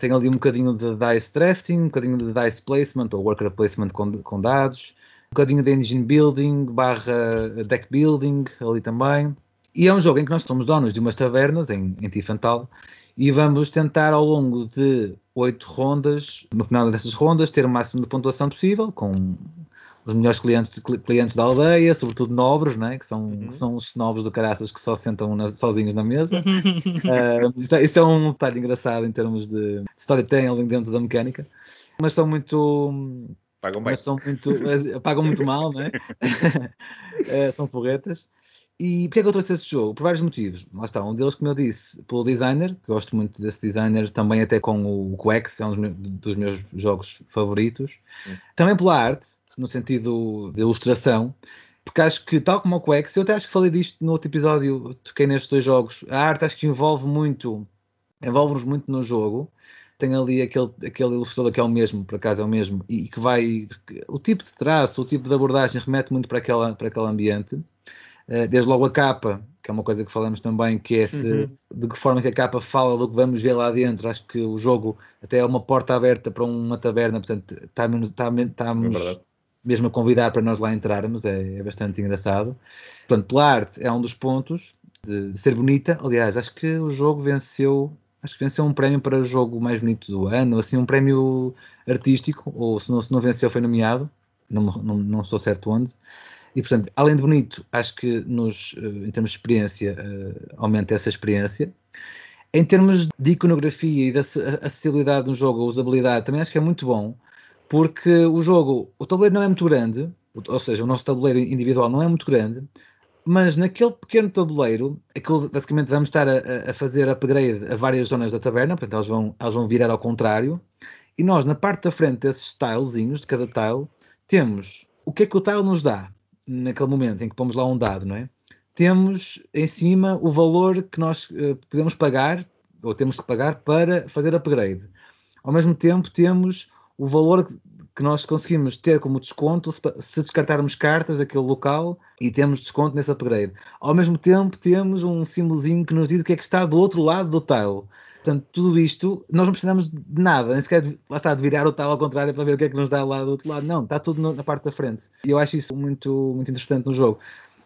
tem ali um bocadinho de dice drafting, um bocadinho de dice placement ou worker placement com, com dados bocadinho de engine building, barra deck building ali também. E é um jogo em que nós somos donos de umas tavernas em, em Tifantal e vamos tentar ao longo de oito rondas, no final dessas rondas, ter o máximo de pontuação possível, com os melhores clientes, clientes da aldeia, sobretudo nobres, né? que, são, uhum. que são os nobres do caraças que só sentam na, sozinhos na mesa. uh, isso, é, isso, é, um detalhe engraçado em termos de storytelling dentro da mecânica, mas são muito. Pagam bem. São muito, eh, pagam muito mal, né? são porretas. E porquê é que eu trouxe este jogo? Por vários motivos. Lá está, um deles, como eu disse, pelo designer, que gosto muito desse designer, também até com o Quex, é um dos meus jogos favoritos. Hum. Também pela arte, no sentido de ilustração, porque acho que, tal como o Quex, eu até acho que falei disto no outro episódio, toquei nestes dois jogos, a arte acho que envolve muito, envolve-nos muito no jogo. Tem ali aquele, aquele ilustrador que é o mesmo, por acaso é o mesmo, e que vai. O tipo de traço, o tipo de abordagem remete muito para, aquela, para aquele ambiente. Eh, desde logo a capa, que é uma coisa que falamos também, que é se, uhum. de que forma que a capa fala do que vamos ver lá dentro. Acho que o jogo até é uma porta aberta para uma taberna, portanto está está é mesmo a convidar para nós lá entrarmos, é, é, bastante engraçado. Portanto, pela arte é um dos pontos de, ser bonita. Aliás, acho que o jogo venceu, acho que venceu um prémio para o jogo mais bonito do ano, assim um prémio artístico, ou se não, se não venceu foi nomeado, não, não, não estou certo onde. E, portanto, além de bonito, acho que nos, eh, em termos de experiência, uh, aumenta essa experiência. Em termos de iconografia e da acessibilidade do jogo, a usabilidade, também acho que é muito bom, porque o jogo, o tabuleiro não é muito grande, ou seja, o nosso tabuleiro individual não é muito grande, mas naquele pequeno tabuleiro, aquilo, basicamente vamos estar a, a, fazer upgrade a várias zonas da taberna, portanto elas vão, elas vão virar ao contrário, e nós na parte da frente desses tilezinhos, de cada tile, temos o que é que o tile nos dá? naquele momento em que pomos lá um dado, não é? Temos em cima o valor que nós uh, podemos pagar, ou temos que pagar para fazer upgrade. Ao mesmo tempo, temos o valor que nós conseguimos ter como desconto se descartarmos cartas daquele local e temos desconto nesse upgrade. Ao mesmo tempo, temos um símbolozinho que nos diz o que é que está do outro lado do tile. Portanto, tudo isto, nós não precisamos de nada, nem sequer lá está, de virar o tal ao contrário para ver o que é que nos dá lá do outro lado. Não, está tudo na parte da frente. E eu acho isso muito, muito interessante no jogo.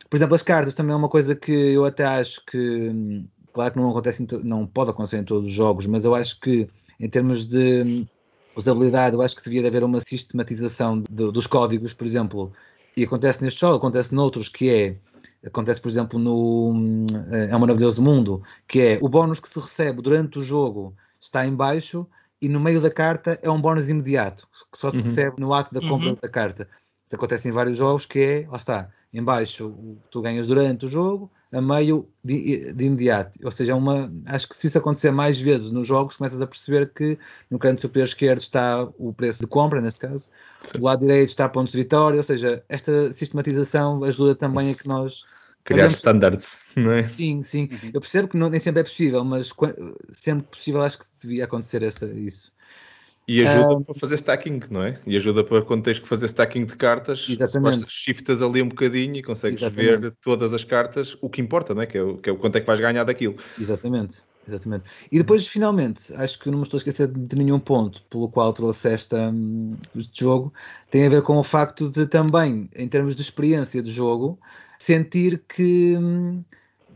Por exemplo, as cartas também é uma coisa que eu até acho que, claro que não acontece, não pode acontecer em todos os jogos, mas eu acho que em termos de usabilidade, eu acho que devia haver uma sistematização de, dos códigos, por exemplo, e acontece neste jogo, acontece noutros, que é Acontece, por exemplo, no eh, É um Maravilhoso Mundo, que é o bónus que se recebe durante o jogo está em baixo e no meio da carta é um bónus imediato, que só se uhum. recebe no ato da compra uhum. da carta. Isso acontece em vários jogos, que é, lá está, em baixo tu ganhas durante o jogo, a meio de, de, imediato. Ou seja, é uma, acho que se isso acontecer mais vezes nos jogos, começas a perceber que no canto superior esquerdo está o preço de compra, neste caso, Sim. do lado direito está pontos de vitória, ou seja, esta sistematização ajuda também isso. a que nós criar standards, não é? Sim, sim. Uhum. Eu percebo que não, nem sempre é possível, mas sempre possível acho que devia acontecer essa, isso. E ajuda para fazer stacking, não é? E ajuda para quando tens que fazer stacking de cartas, exatamente. shiftas ali um bocadinho e consegues exatamente. ver todas as cartas, o que importa, não é? Que é, o, que é o quanto é que vais ganhar daquilo. Exatamente, exatamente. E depois, finalmente, acho que não me estou a esquecer de nenhum ponto pelo qual trouxe esta, hum, este jogo, tem a ver com o facto de também, em termos de experiência de jogo, sentir que,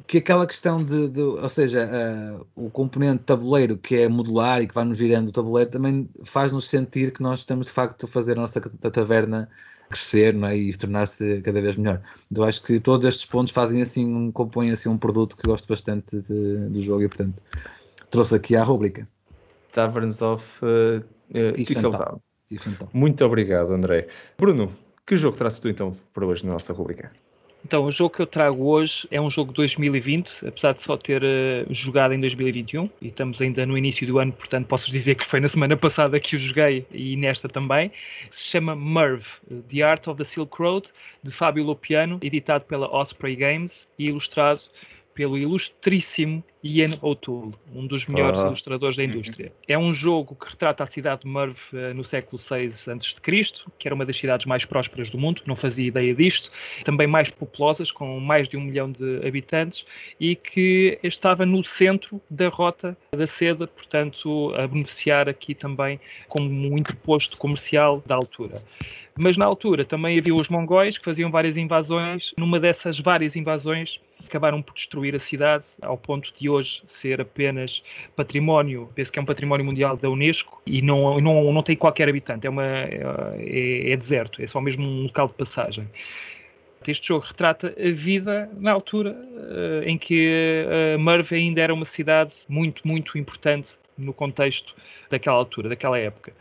que aquela questão de, de ou seja, uh, o componente tabuleiro que é modular e que vai-nos virando o tabuleiro também faz-nos sentir que nós estamos de facto a fazer a nossa taverna crescer não é? e tornar-se cada vez melhor. Então acho que todos estes pontos fazem assim, um, compõem assim um produto que gosto bastante de, do jogo e portanto trouxe aqui à rubrica. Taverns of uh, uh, Muito obrigado, André. Bruno, que jogo trazes tu então para hoje na nossa rubrica? Então, o jogo que eu trago hoje é um jogo de 2020, apesar de só ter uh, jogado em 2021, e estamos ainda no início do ano, portanto posso dizer que foi na semana passada que o joguei e nesta também. Se chama Merv, The Art of the Silk Road, de Fábio Lopiano, editado pela Osprey Games e ilustrado pelo ilustríssimo Ian O'Toole, um dos melhores ah. ilustradores da indústria. É um jogo que retrata a cidade de Merv uh, no século VI a.C., que era uma das cidades mais prósperas do mundo, não fazia ideia disto, também mais populosas, com mais de um milhão de habitantes, e que estava no centro da rota da seda, portanto, a beneficiar aqui também como um interposto comercial da altura. Mas na altura também havia os mongóis que faziam várias invasões. Numa dessas várias invasões, acabaram por destruir a cidade ao ponto de hoje ser apenas património, penso que é um património mundial da Unesco e não, não, não tem qualquer habitante, é, uma, é, é deserto, é só mesmo um local de passagem. Este jogo retrata a vida na altura uh, em que uh, Merv ainda era uma cidade muito, muito importante no contexto daquela altura, daquela época.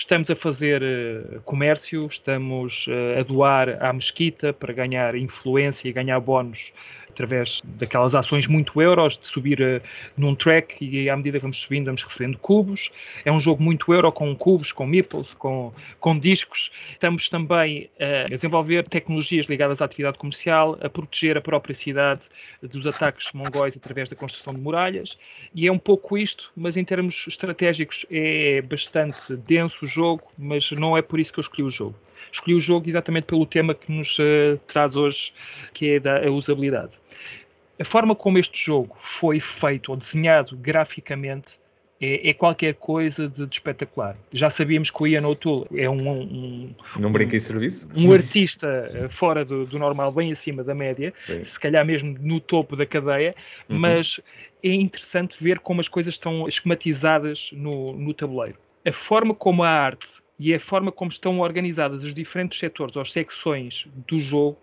Estamos a fazer uh, comércio, estamos uh, a doar à mesquita para ganhar influência e ganhar bónus através daquelas ações muito euros, de subir uh, num track e à medida que vamos subindo vamos recebendo cubos. É um jogo muito euro com cubos, com meeples, com, com discos. Estamos também a desenvolver tecnologias ligadas à atividade comercial, a proteger a própria cidade dos ataques mongóis através da construção de muralhas. E é um pouco isto, mas em termos estratégicos é bastante denso jogo, mas não é por isso que eu escolhi o jogo escolhi o jogo exatamente pelo tema que nos uh, traz hoje, que é da usabilidade. A forma como este jogo foi feito ou desenhado graficamente é, é, qualquer coisa de, de, espetacular. Já sabíamos que o Ian O'Toole é um, um, não brinca em serviço, um artista eh, fora do, do, normal, bem acima da média, Sim. se calhar mesmo no topo da cadeia, uhum. mas é interessante ver como as coisas estão esquematizadas no, no tabuleiro. A forma como a arte e a forma como estão organizadas os diferentes setores ou secções do jogo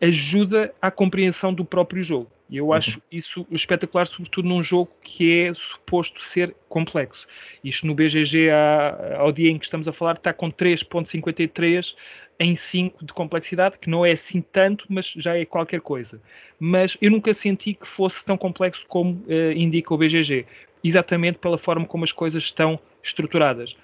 ajuda à compreensão do próprio jogo. E eu acho uhum. isso espetacular, sobretudo num jogo que é suposto ser complexo. Isto no BGG, ao dia em que estamos a falar, está com 3.53 em 5 de complexidade, que não é assim tanto, mas já é qualquer coisa. Mas eu nunca senti que fosse tão complexo como uh, indica o BGG, exatamente pela forma como as coisas estão estruturadas.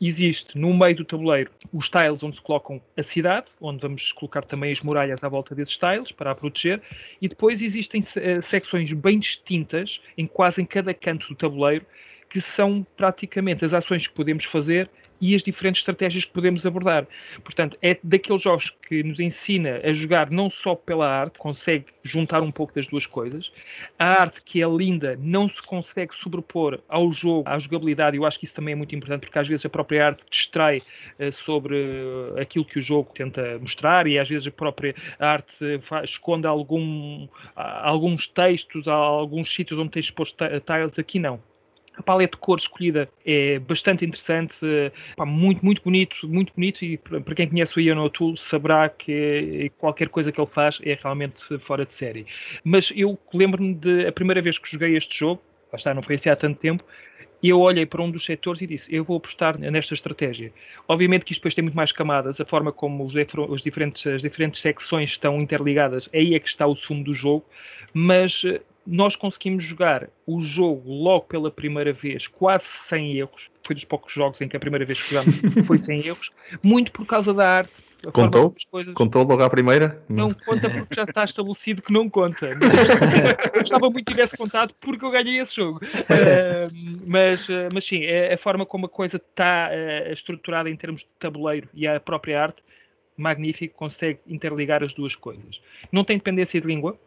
Existe no meio do tabuleiro os tiles onde se colocam a cidade, onde vamos colocar também as muralhas à volta desses tiles para a proteger, e depois existem uh, secções bem distintas em quase em cada canto do tabuleiro que são praticamente as ações que podemos fazer e as diferentes estratégias que podemos abordar. Portanto, é daqueles jogos que nos ensina a jogar não só pela arte, consegue juntar um pouco das duas coisas. A arte, que é linda, não se consegue sobrepor ao jogo, à jogabilidade. Eu acho que isso também é muito importante, porque às vezes a própria arte distrai uh, sobre uh, aquilo que o jogo tenta mostrar e às vezes a própria arte esconde algum, alguns textos, alguns sítios onde tem exposto tiles. Aqui não a paleta de cores escolhida é bastante interessante, pá, muito, muito bonito, muito bonito e para quem conhece o Ian O'Toole saberá que qualquer coisa que ele faz é realmente fora de série. Mas eu lembro-me de a primeira vez que joguei este jogo, lá está, não foi assim há tanto tempo, e eu olhei para um dos setores e disse: Eu vou apostar nesta estratégia. Obviamente que isto depois tem muito mais camadas, a forma como os, os diferentes, as diferentes secções estão interligadas, aí é que está o sumo do jogo, mas nós conseguimos jogar o jogo logo pela primeira vez, quase sem erros. Foi dos poucos jogos em que a primeira vez que jogámos foi sem erros, muito por causa da arte. Contou? Coisas... Contou logo à primeira? Não conta porque já está estabelecido que não conta. Gostava muito que tivesse contado porque eu ganhei esse jogo. Uh, mas, uh, mas sim, é a forma como a coisa está uh, estruturada em termos de tabuleiro e a própria arte, magnífico, consegue interligar as duas coisas. Não tem dependência de língua,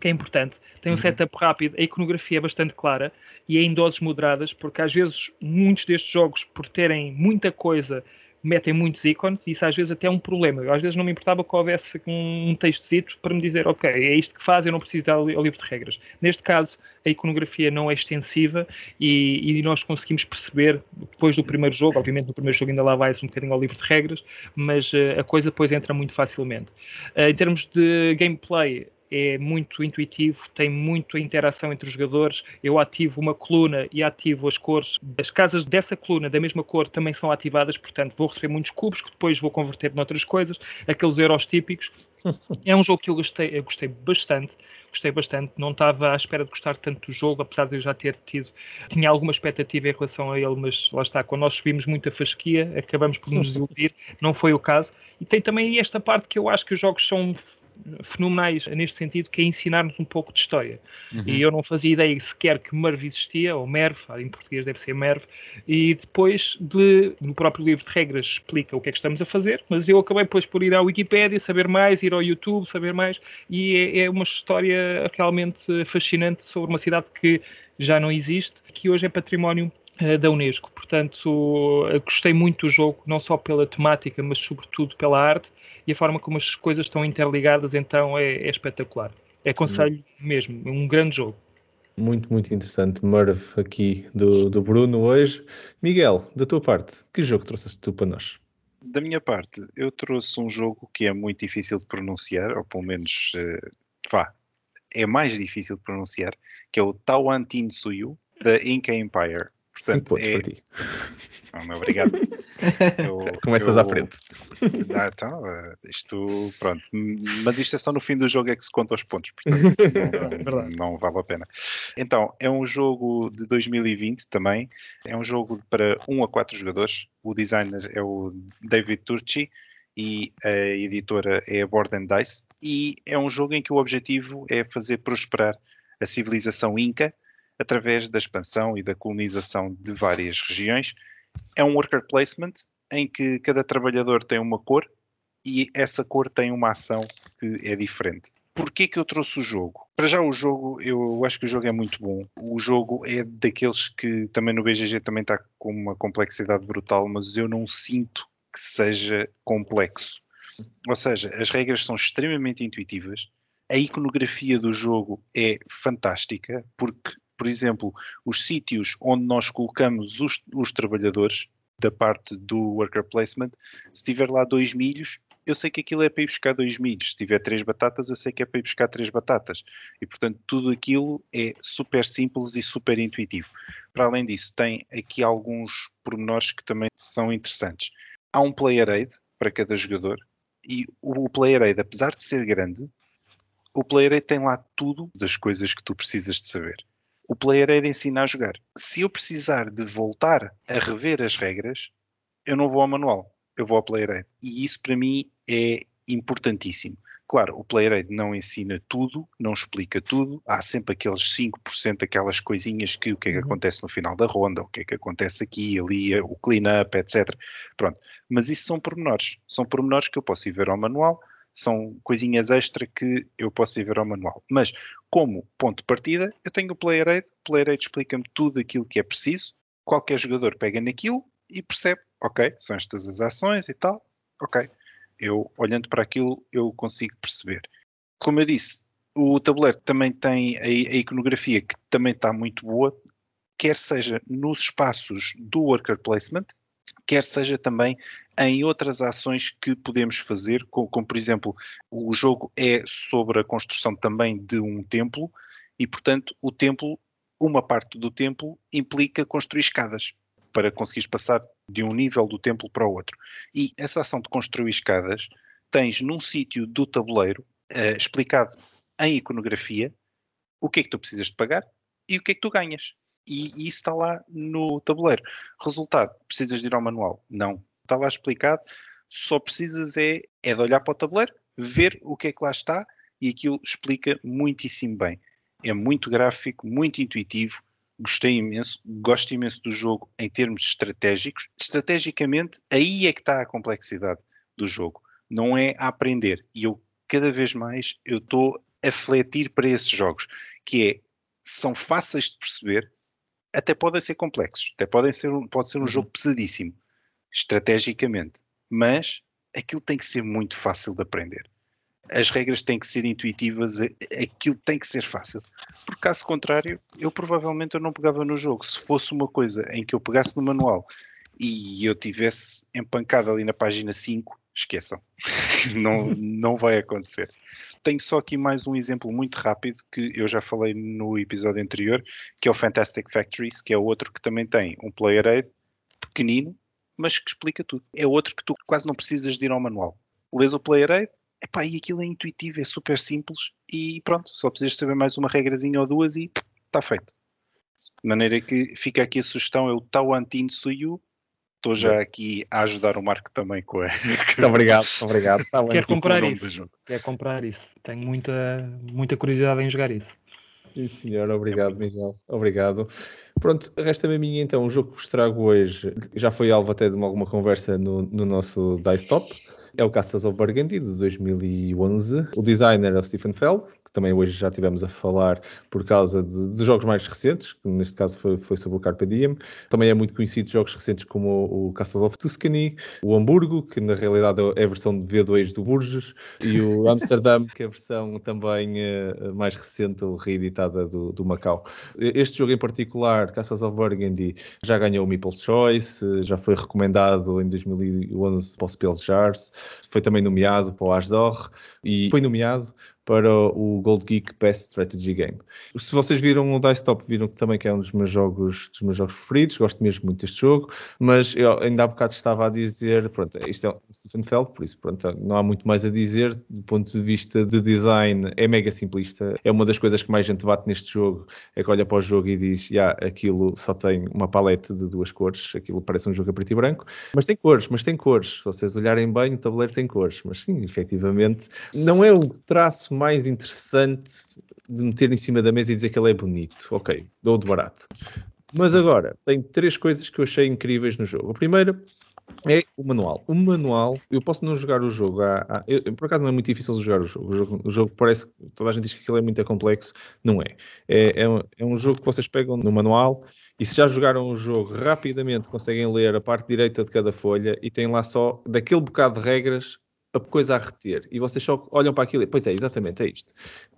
que é importante. Tem um uhum. setup rápido, a iconografia é bastante clara e é em doses moderadas, porque às vezes muitos destes jogos, por terem muita coisa, metem muitos ícones e isso às vezes até é um problema. Eu, às vezes não me importava que houvesse um, um textozito para me dizer, ok, é isto que faz, eu não preciso dar ao livro de regras. Neste caso, a iconografia não é extensiva e, e, nós conseguimos perceber, depois do primeiro jogo, obviamente no primeiro jogo ainda lá vai-se um bocadinho ao livro de regras, mas uh, a coisa depois entra muito facilmente. Uh, em termos de gameplay, é muito intuitivo, tem muita interação entre os jogadores. Eu ativo uma coluna e ativo as cores. As casas dessa coluna, da mesma cor, também são ativadas, portanto, vou receber muitos cubos que depois vou converter noutras coisas, aqueles euros típicos. É um jogo que eu gostei, eu gostei bastante, gostei bastante. Não estava à espera de gostar tanto do jogo, apesar de eu já ter tido, tinha alguma expectativa em relação a ele, mas lá está, quando nós subimos muita fasquia, acabamos por nos desiludir, não foi o caso. E tem também esta parte que eu acho que os jogos são fenomenais neste sentido, que é ensinar-nos um pouco de história. Uhum. E eu não fazia ideia sequer que Merv existia, ou Merv, em português deve ser Merv, e depois de, no próprio livro de regras explica o que é que estamos a fazer, mas eu acabei depois por ir à Wikipédia, saber mais, ir ao YouTube, saber mais, e é, é uma história realmente fascinante sobre uma cidade que já não existe, que hoje é património da Unesco. Portanto, gostei muito do jogo, não só pela temática, mas sobretudo pela arte e a forma como as coisas estão interligadas, então é, é espetacular. É aconselho mesmo, um grande jogo. Muito, muito interessante. Merv aqui do, do Bruno hoje. Miguel, da tua parte, que jogo trouxeste tu para nós? Da minha parte, eu trouxe um jogo que é muito difícil de pronunciar, ou pelo menos, uh, vá, é mais difícil de pronunciar, que é o Tawan Tin Suyu, da Inca Empire. Portanto, Cinco pontos é... para ti. Oh, obrigado. Eu, Começas eu... à frente. Ah, então, eh, isto, pronto. Mas isto é só no fim do jogo é que se conta os pontos, portanto, não, é não, vale a pena. Então, é um jogo de 2020 também. É um jogo para 1 a 4 jogadores. O designer é o David Turchi e a editora é a Board and Dice. E é um jogo em que o objetivo é fazer prosperar a civilização Inca através da expansão e da colonização de várias regiões. É um worker placement em que cada trabalhador tem uma cor e essa cor tem uma ação que é diferente. Porquê que eu trouxe o jogo? Para já o jogo, eu acho que o jogo é muito bom. O jogo é daqueles que também no BGG também está com uma complexidade brutal, mas eu não sinto que seja complexo. Ou seja, as regras são extremamente intuitivas, a iconografia do jogo é fantástica, porque por exemplo, os sítios onde nós colocamos os, os trabalhadores da parte do worker placement, se tiver lá dois milhos, eu sei que aquilo é para ir buscar dois milhos. Se tiver três batatas, eu sei que é para ir buscar três batatas. E, portanto, tudo aquilo é super simples e super intuitivo. Para além disso, tem aqui alguns pormenores que também são interessantes. Há um player aid para cada jogador e o player aid, apesar de ser grande, o player aid tem lá tudo das coisas que tu precisas de saber o player é de ensinar a jogar. Se eu precisar de voltar a rever as regras, eu não vou ao manual, eu vou ao player aid. E isso para mim é importantíssimo. Claro, o player aid não ensina tudo, não explica tudo, há sempre aqueles 5%, aquelas coisinhas que o que é que uhum. acontece no final da ronda, o que é que acontece aqui, ali, o clean-up, etc. Pronto. Mas isso são pormenores. São pormenores que eu posso ir ver ao manual, são coisinhas extra que eu posso ir ver ao manual. Mas, como ponto de partida, eu tenho o Player Aid. O Player Aid explica-me tudo aquilo que é preciso. Qualquer jogador pega naquilo e percebe, ok, são estas as ações e tal, ok. Eu, olhando para aquilo, eu consigo perceber. Como eu disse, o tabuleiro também tem a, a iconografia que também está muito boa, quer seja nos espaços do worker placement, quer seja também em outras ações que podemos fazer, como, como, por exemplo, o jogo é sobre a construção também de um templo e, portanto, o templo, uma parte do templo implica construir escadas para conseguires passar de um nível do templo para o outro. E essa ação de construir escadas tens num sítio do tabuleiro uh, explicado em iconografia o que é que tu precisas de pagar e o que é que tu ganhas e, e isso está lá no tabuleiro. Resultado, precisas de ir ao manual? Não. Está lá explicado, só precisas é, é de olhar para o tabuleiro, ver o que é que lá está e aquilo explica muitíssimo bem. É muito gráfico, muito intuitivo, gostei imenso, gosto imenso do jogo em termos estratégicos. Estrategicamente, aí é que está a complexidade do jogo. Não é a aprender. E eu, cada vez mais, eu estou a fletir para esses jogos, que é, são fáceis de perceber, até podem ser complexos, até podem ser, pode ser um uhum. jogo pesadíssimo, estrategicamente, mas aquilo tem que ser muito fácil de aprender. As regras têm que ser intuitivas, aquilo tem que ser fácil. Por caso contrário, eu provavelmente eu não pegava no jogo. Se fosse uma coisa em que eu pegasse no manual e eu tivesse empancado ali na página 5, esqueçam. não, não vai acontecer. Tenho só aqui mais um exemplo muito rápido que eu já falei no episódio anterior, que é o Fantastic Factories, que é outro que também tem um player aid pequenino, mas que explica tudo. É outro que tu quase não precisas de ir ao manual. Lês o player aid, epá, e aquilo é intuitivo, é super simples e pronto, só precisas saber mais uma regrazinha ou duas e está feito. De maneira que fica aqui a sugestão, é o Tawantin Suyu, Estou já aqui a ajudar o Marco também com a. Muito obrigado, obrigado. Tá Quero comprar isso. Quero comprar isso. Tenho muita, muita curiosidade em jogar isso. Sim, senhor. Obrigado, Miguel. Obrigado. Pronto, resta-me a minha então. O jogo que vos trago hoje já foi alvo até de uma, alguma conversa no, no nosso Dice Top. É o Castles of Burgundy de 2011. O designer é o Stephen Feld, que também hoje já tivemos a falar por causa de, de jogos mais recentes, que neste caso foi, foi, sobre o Carpe Diem. Também é muito conhecido jogos recentes como o, o Castles of Tuscany, o Hamburgo, que na realidade é a versão de V2 do Burgess, e o Amsterdam, que é a versão também uh, mais recente ou reeditada do, do Macau. Este jogo em particular, Castles of Burgundy, já ganhou o Meeple's Choice, já foi recomendado em 2011 para o Spells Jars, foi também nomeado para o Asdor e foi nomeado para o Gold Geek Best Strategy Game. Se vocês viram o Dice Top, viram que também é um dos meus jogos, dos meus jogos preferidos, gosto mesmo muito deste jogo, mas eu ainda há bocado estava a dizer, pronto, isto é o Stephen Feld, por isso pronto, não há muito mais a dizer, do ponto de vista de design é mega simplista, é uma das coisas que mais gente bate neste jogo, é que olha para o jogo e diz, já, yeah, aquilo só tem uma paleta de duas cores, aquilo parece um jogo a preto e branco, mas tem cores, mas tem cores, se vocês olharem bem, o tabuleiro tem cores, mas sim, efetivamente, não é o traço mais interessante de meter em cima da mesa e dizer que ele é bonito. Ok, dou de barato. Mas agora, tem três coisas que eu achei incríveis no jogo. A primeira é o manual. O manual, eu posso não jogar o jogo. Há, há, eu, por acaso não é muito difícil jogar o jogo. O jogo, o jogo parece que toda a gente diz que aquilo é muito complexo. Não é. É, é, um, é um jogo que vocês pegam no manual e se já jogaram o jogo, rapidamente conseguem ler a parte direita de cada folha e tem lá só daquele bocado de regras a coisa a reter. E vocês só olham para aquilo e, pois é, exatamente, é isto.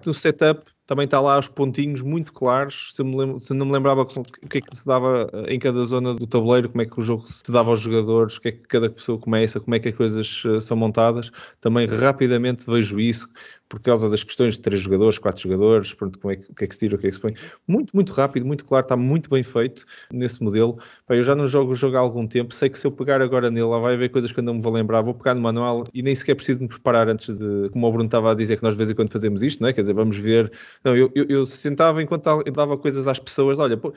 No setup também está lá os pontinhos muito claros. Se, lembro, se não me lembrava o que é que se dava eh, em cada zona do tabuleiro, como é que o jogo se dava aos jogadores, o que é que cada pessoa começa, como é que as coisas uh, são montadas, também rapidamente vejo isso por causa das questões de três jogadores, quatro jogadores, pronto, como é que, o que é que se tira, o que é que se põe. Muito, muito rápido, muito claro, está muito bem feito nesse modelo. Eu já não jogo o jogo há algum tempo, sei que se eu pegar agora nele, lá vai haver coisas que eu não me vou lembrar, vou pegar no manual e nem sequer preciso me preparar antes de, como o Bruno estava a dizer, que nós de vez em quando fazemos isto, não é? Quer dizer, vamos ver. Não, eu, eu, eu sentava enquanto eu dava coisas às pessoas, olha, pô,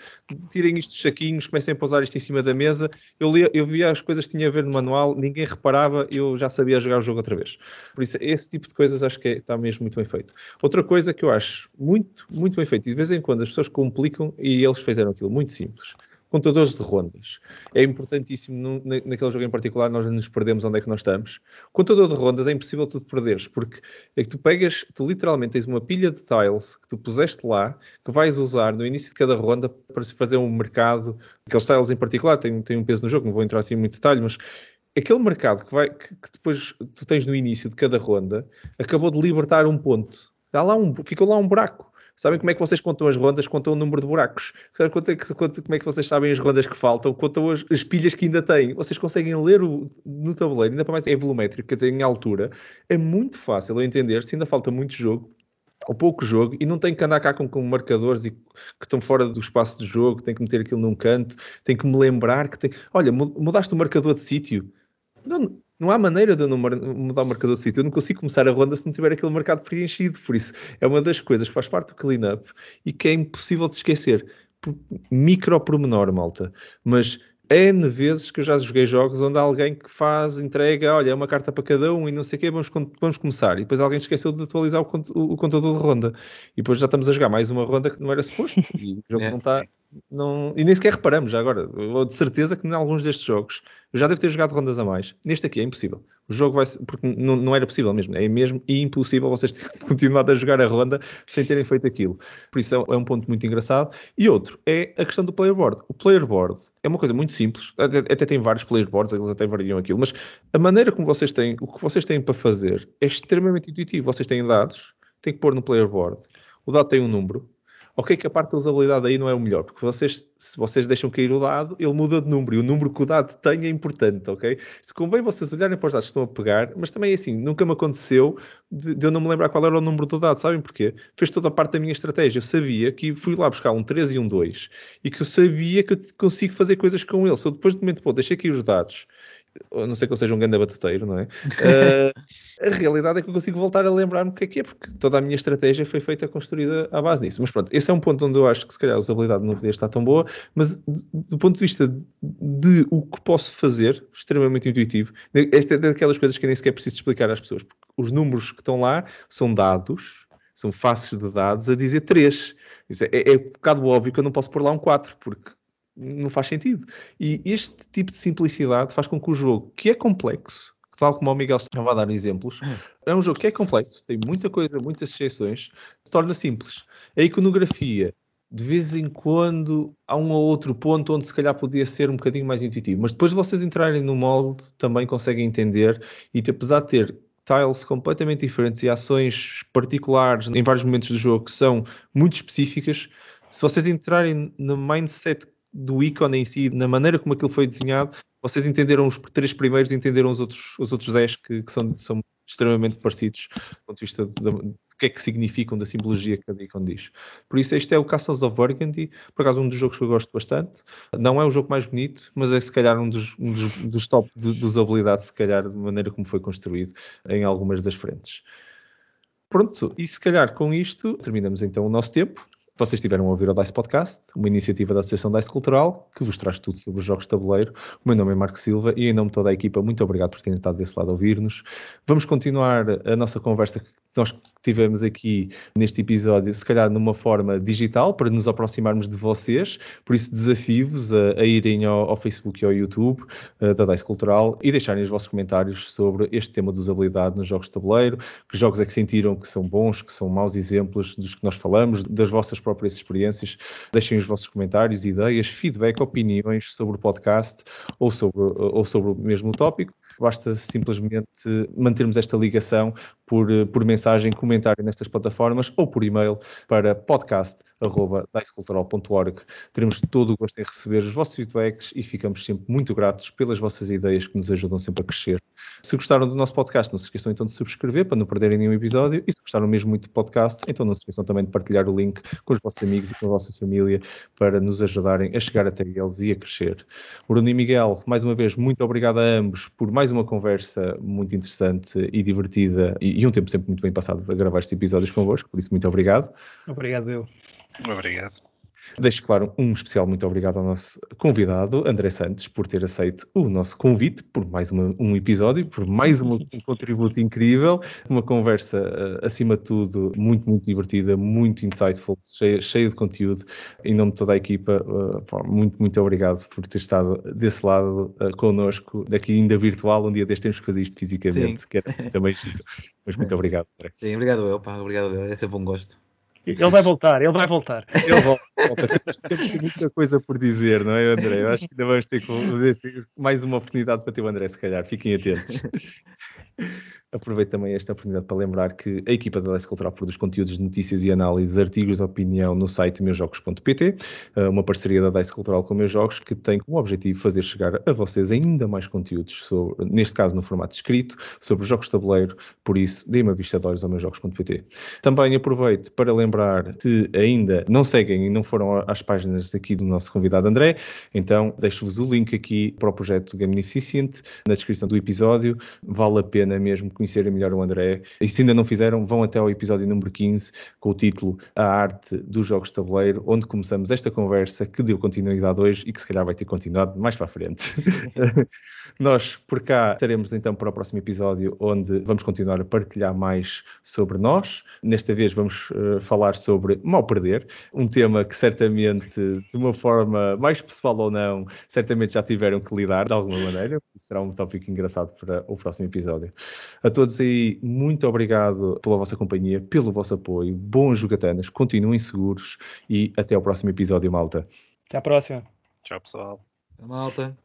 tirem isto dos saquinhos, comecem a pousar isto em cima da mesa. Eu, lia, eu via as coisas que tinha a ver no manual, ninguém reparava, eu já sabia jogar o jogo outra vez. Por isso, esse tipo de coisas acho que é, está mesmo muito bem feito. Outra coisa que eu acho muito, muito bem feito, e de vez em quando as pessoas complicam e eles fizeram aquilo muito simples. Contadores de rondas. É importantíssimo naquele jogo em particular, nós nos perdemos onde é que nós estamos. Contador de rondas é impossível tu te perderes, porque é que tu pegas, tu literalmente tens uma pilha de tiles que tu puseste lá, que vais usar no início de cada ronda para se fazer um mercado. Aqueles tiles em particular têm, têm um peso no jogo, não vou entrar assim em muito detalhe, mas aquele mercado que, vai, que, que, depois tu tens no início de cada ronda acabou de libertar um ponto. Dá lá um, ficou lá um buraco. Sabem como é que vocês contam as rondas? Contam o número de buracos. Sabem é como é que vocês sabem as rondas que faltam? Contam as, as pilhas que ainda têm. Vocês conseguem ler o, no tabuleiro, ainda para mais é volumétrico, quer dizer, em altura. É muito fácil a entender se ainda falta muito jogo ou pouco jogo e não tem que andar cá com, com marcadores e, que estão fora do espaço de jogo, tem que meter aquilo num canto, tem que me lembrar que tem. Olha, mudaste o marcador de sítio. Não, não há maneira de eu não mudar o marcador de sítio. Eu não consigo começar a ronda se não tiver aquele mercado preenchido. Por isso, é uma das coisas que faz parte do clean-up e que é impossível de esquecer. Micro pormenor, malta. Mas N vezes que eu já joguei jogos onde há alguém que faz, entrega, olha, é uma carta para cada um e não sei o quê, vamos, vamos começar. E depois alguém esqueceu de atualizar o, o, o contador de ronda. E depois já estamos a jogar mais uma ronda que não era suposto. E o jogo é. não está. Não, e nem sequer reparamos já agora. Eu, de certeza que em alguns destes jogos eu já devo ter jogado rondas a mais. Neste aqui é impossível. O jogo vai porque não, não era possível mesmo. É mesmo impossível vocês terem continuado a jogar a ronda sem terem feito aquilo. Por isso é, é um ponto muito engraçado. E outro é a questão do player board. O player board é uma coisa muito simples. Até, até tem vários player boards, eles até variam aquilo. Mas a maneira como vocês têm, o que vocês têm para fazer é extremamente intuitivo. Vocês têm dados, têm que pôr no player board. O dado tem um número, Ok, que a parte da usabilidade aí não é o melhor, porque vocês, se vocês deixam cair o dado, ele muda de número e o número que o dado tem é importante, ok? Se convém vocês olharem para os dados que estão a pegar, mas também é assim, nunca me aconteceu de, de, eu não me lembrar qual era o número do dado, sabem porquê? Fez toda a parte da minha estratégia. Eu sabia que fui lá buscar um 3 e um 2 e que eu sabia que eu consigo fazer coisas com ele. Se eu depois de momento, pô, deixei cair os dados a não sei que eu seja um grande batuteiro, não é? Uh, a realidade é que eu consigo voltar a lembrar-me o que é que é, porque toda a minha estratégia foi feita construída à base disso. Mas pronto, esse é um ponto onde eu acho que se calhar a usabilidade não podia estar tão boa, mas do ponto de vista de o que posso fazer, extremamente intuitivo, esta é daquelas coisas que nem sequer preciso explicar às pessoas, porque os números que estão lá são dados, são faces de dados a dizer 3 Isso é, é, é um bocado óbvio que eu não posso pôr lá um 4, porque não faz sentido. E este tipo de simplicidade faz com que o jogo, que é complexo, tal como o Miguel estava a dar exemplos, é um jogo que é complexo, tem muita coisa, muitas exceções, se torna simples. A iconografia, de vez em quando, há um ou outro ponto onde se calhar podia ser um bocadinho mais intuitivo, mas depois de vocês entrarem no molde, também conseguem entender, e apesar de ter tiles completamente diferentes e ações particulares em vários momentos do jogo que são muito específicas, se vocês entrarem no mindset do ícone em si, na maneira como aquilo foi desenhado, vocês entenderam os três primeiros e entenderam os outros, os outros dez que, que são, são, extremamente parecidos do ponto de vista do que é que significam da simbologia que cada ícone diz. Por isso, este é o Castles of Burgundy, por acaso um dos jogos que eu gosto bastante. Não é o jogo mais bonito, mas é se calhar um dos, um dos, dos top de, se calhar, de maneira como foi construído em algumas das frentes. Pronto, e se calhar com isto terminamos então o nosso tempo. Vocês estiveram a ouvir o DICE Podcast, uma iniciativa da Associação DICE Cultural, que vos traz tudo sobre os jogos de tabuleiro. O meu nome é Marco Silva e em nome de toda a equipa, muito obrigado por terem estado desse lado a ouvir-nos. Vamos continuar a nossa conversa que nós tivemos aqui neste episódio, se calhar numa forma digital, para nos aproximarmos de vocês. Por isso, desafio-vos a, a, irem ao, ao, Facebook e ao YouTube uh, da DICE Cultural e deixarem os vossos comentários sobre este tema de usabilidade nos jogos de tabuleiro. Que jogos é que sentiram que são bons, que são maus exemplos dos que nós falamos, das vossas próprias experiências. Deixem os vossos comentários, ideias, feedback, opiniões sobre o podcast ou sobre, ou sobre o mesmo tópico. Basta simplesmente mantermos esta ligação por, por mensagem, comentário nestas plataformas ou por e-mail para podcast.dicecultural.org. Teremos todo o gosto em receber os vossos feedbacks e ficamos sempre muito gratos pelas vossas ideias que nos ajudam sempre a crescer. Se gostaram do nosso podcast, não se esqueçam então de subscrever para não perderem nenhum episódio. E se gostaram mesmo muito do podcast, então não se esqueçam também de partilhar o link com os vossos amigos e com a vossa família para nos ajudarem a chegar até eles e a crescer. Bruno e Miguel, mais uma vez, muito obrigado a ambos por mais uma conversa muito interessante e divertida e, e um tempo sempre muito bem passado a gravar estes episódios convosco, por isso muito obrigado. Obrigado eu. Obrigado. Deixo claro um especial muito obrigado ao nosso convidado, André Santos, por ter aceito o nosso convite, por mais uma, um episódio, por mais um, um contributo incrível, uma conversa, uh, acima de tudo, muito, muito divertida, muito insightful, cheia, cheia de conteúdo. Em nome de toda a equipa, uh, muito, muito obrigado por ter estado desse lado uh, connosco, daqui ainda virtual. Um dia deste temos que fazer isto fisicamente, Sim. que é também giro. Mas muito obrigado, André. Sim, obrigado eu, pá, obrigado eu. É sempre um gosto. Ele vai voltar, ele vai voltar. Ele volta. Temos muita coisa por dizer, não é, André? Eu acho que ainda vamos ter, mais uma oportunidade para ter o André, se calhar. Fiquem atentos. Aproveito também esta oportunidade para lembrar que a equipa da Leste Cultural produz conteúdos de notícias e análises, artigos de opinião no site meusjogos.pt, eh, uma parceria da Dice Cultural com Meus Jogos que tem como objetivo fazer chegar a vocês ainda mais conteúdos, sobre, neste caso no formato escrito, sobre jogos de tabuleiro, por isso dê uma vista de olhos ao meusjogos.pt. Também aproveito para lembrar, se ainda não seguem e não foram às páginas aqui do nosso convidado André, então deixo-vos o link aqui para o projeto Gamificient na descrição do episódio, vale a pena mesmo conhecerem melhor o André. E se ainda não fizeram, vão até ao episódio número 15 com o título A Arte dos Jogos de Tabuleiro, onde começamos esta conversa que deu continuidade hoje e que se calhar vai ter continuado mais para a frente. Nós, por cá, estaremos então para o próximo episódio, onde vamos continuar a partilhar mais sobre nós. Nesta vez vamos uh, falar sobre mal perder, um tema que certamente, de uma forma mais pessoal ou não, certamente já tiveram que lidar de alguma maneira. Será um tópico engraçado para o próximo episódio. A todos aí, muito obrigado pela vossa companhia, pelo vosso apoio. Bons jogatanas, continuem seguros e até ao próximo episódio, malta. Até à próxima. Tchau, pessoal. Malta.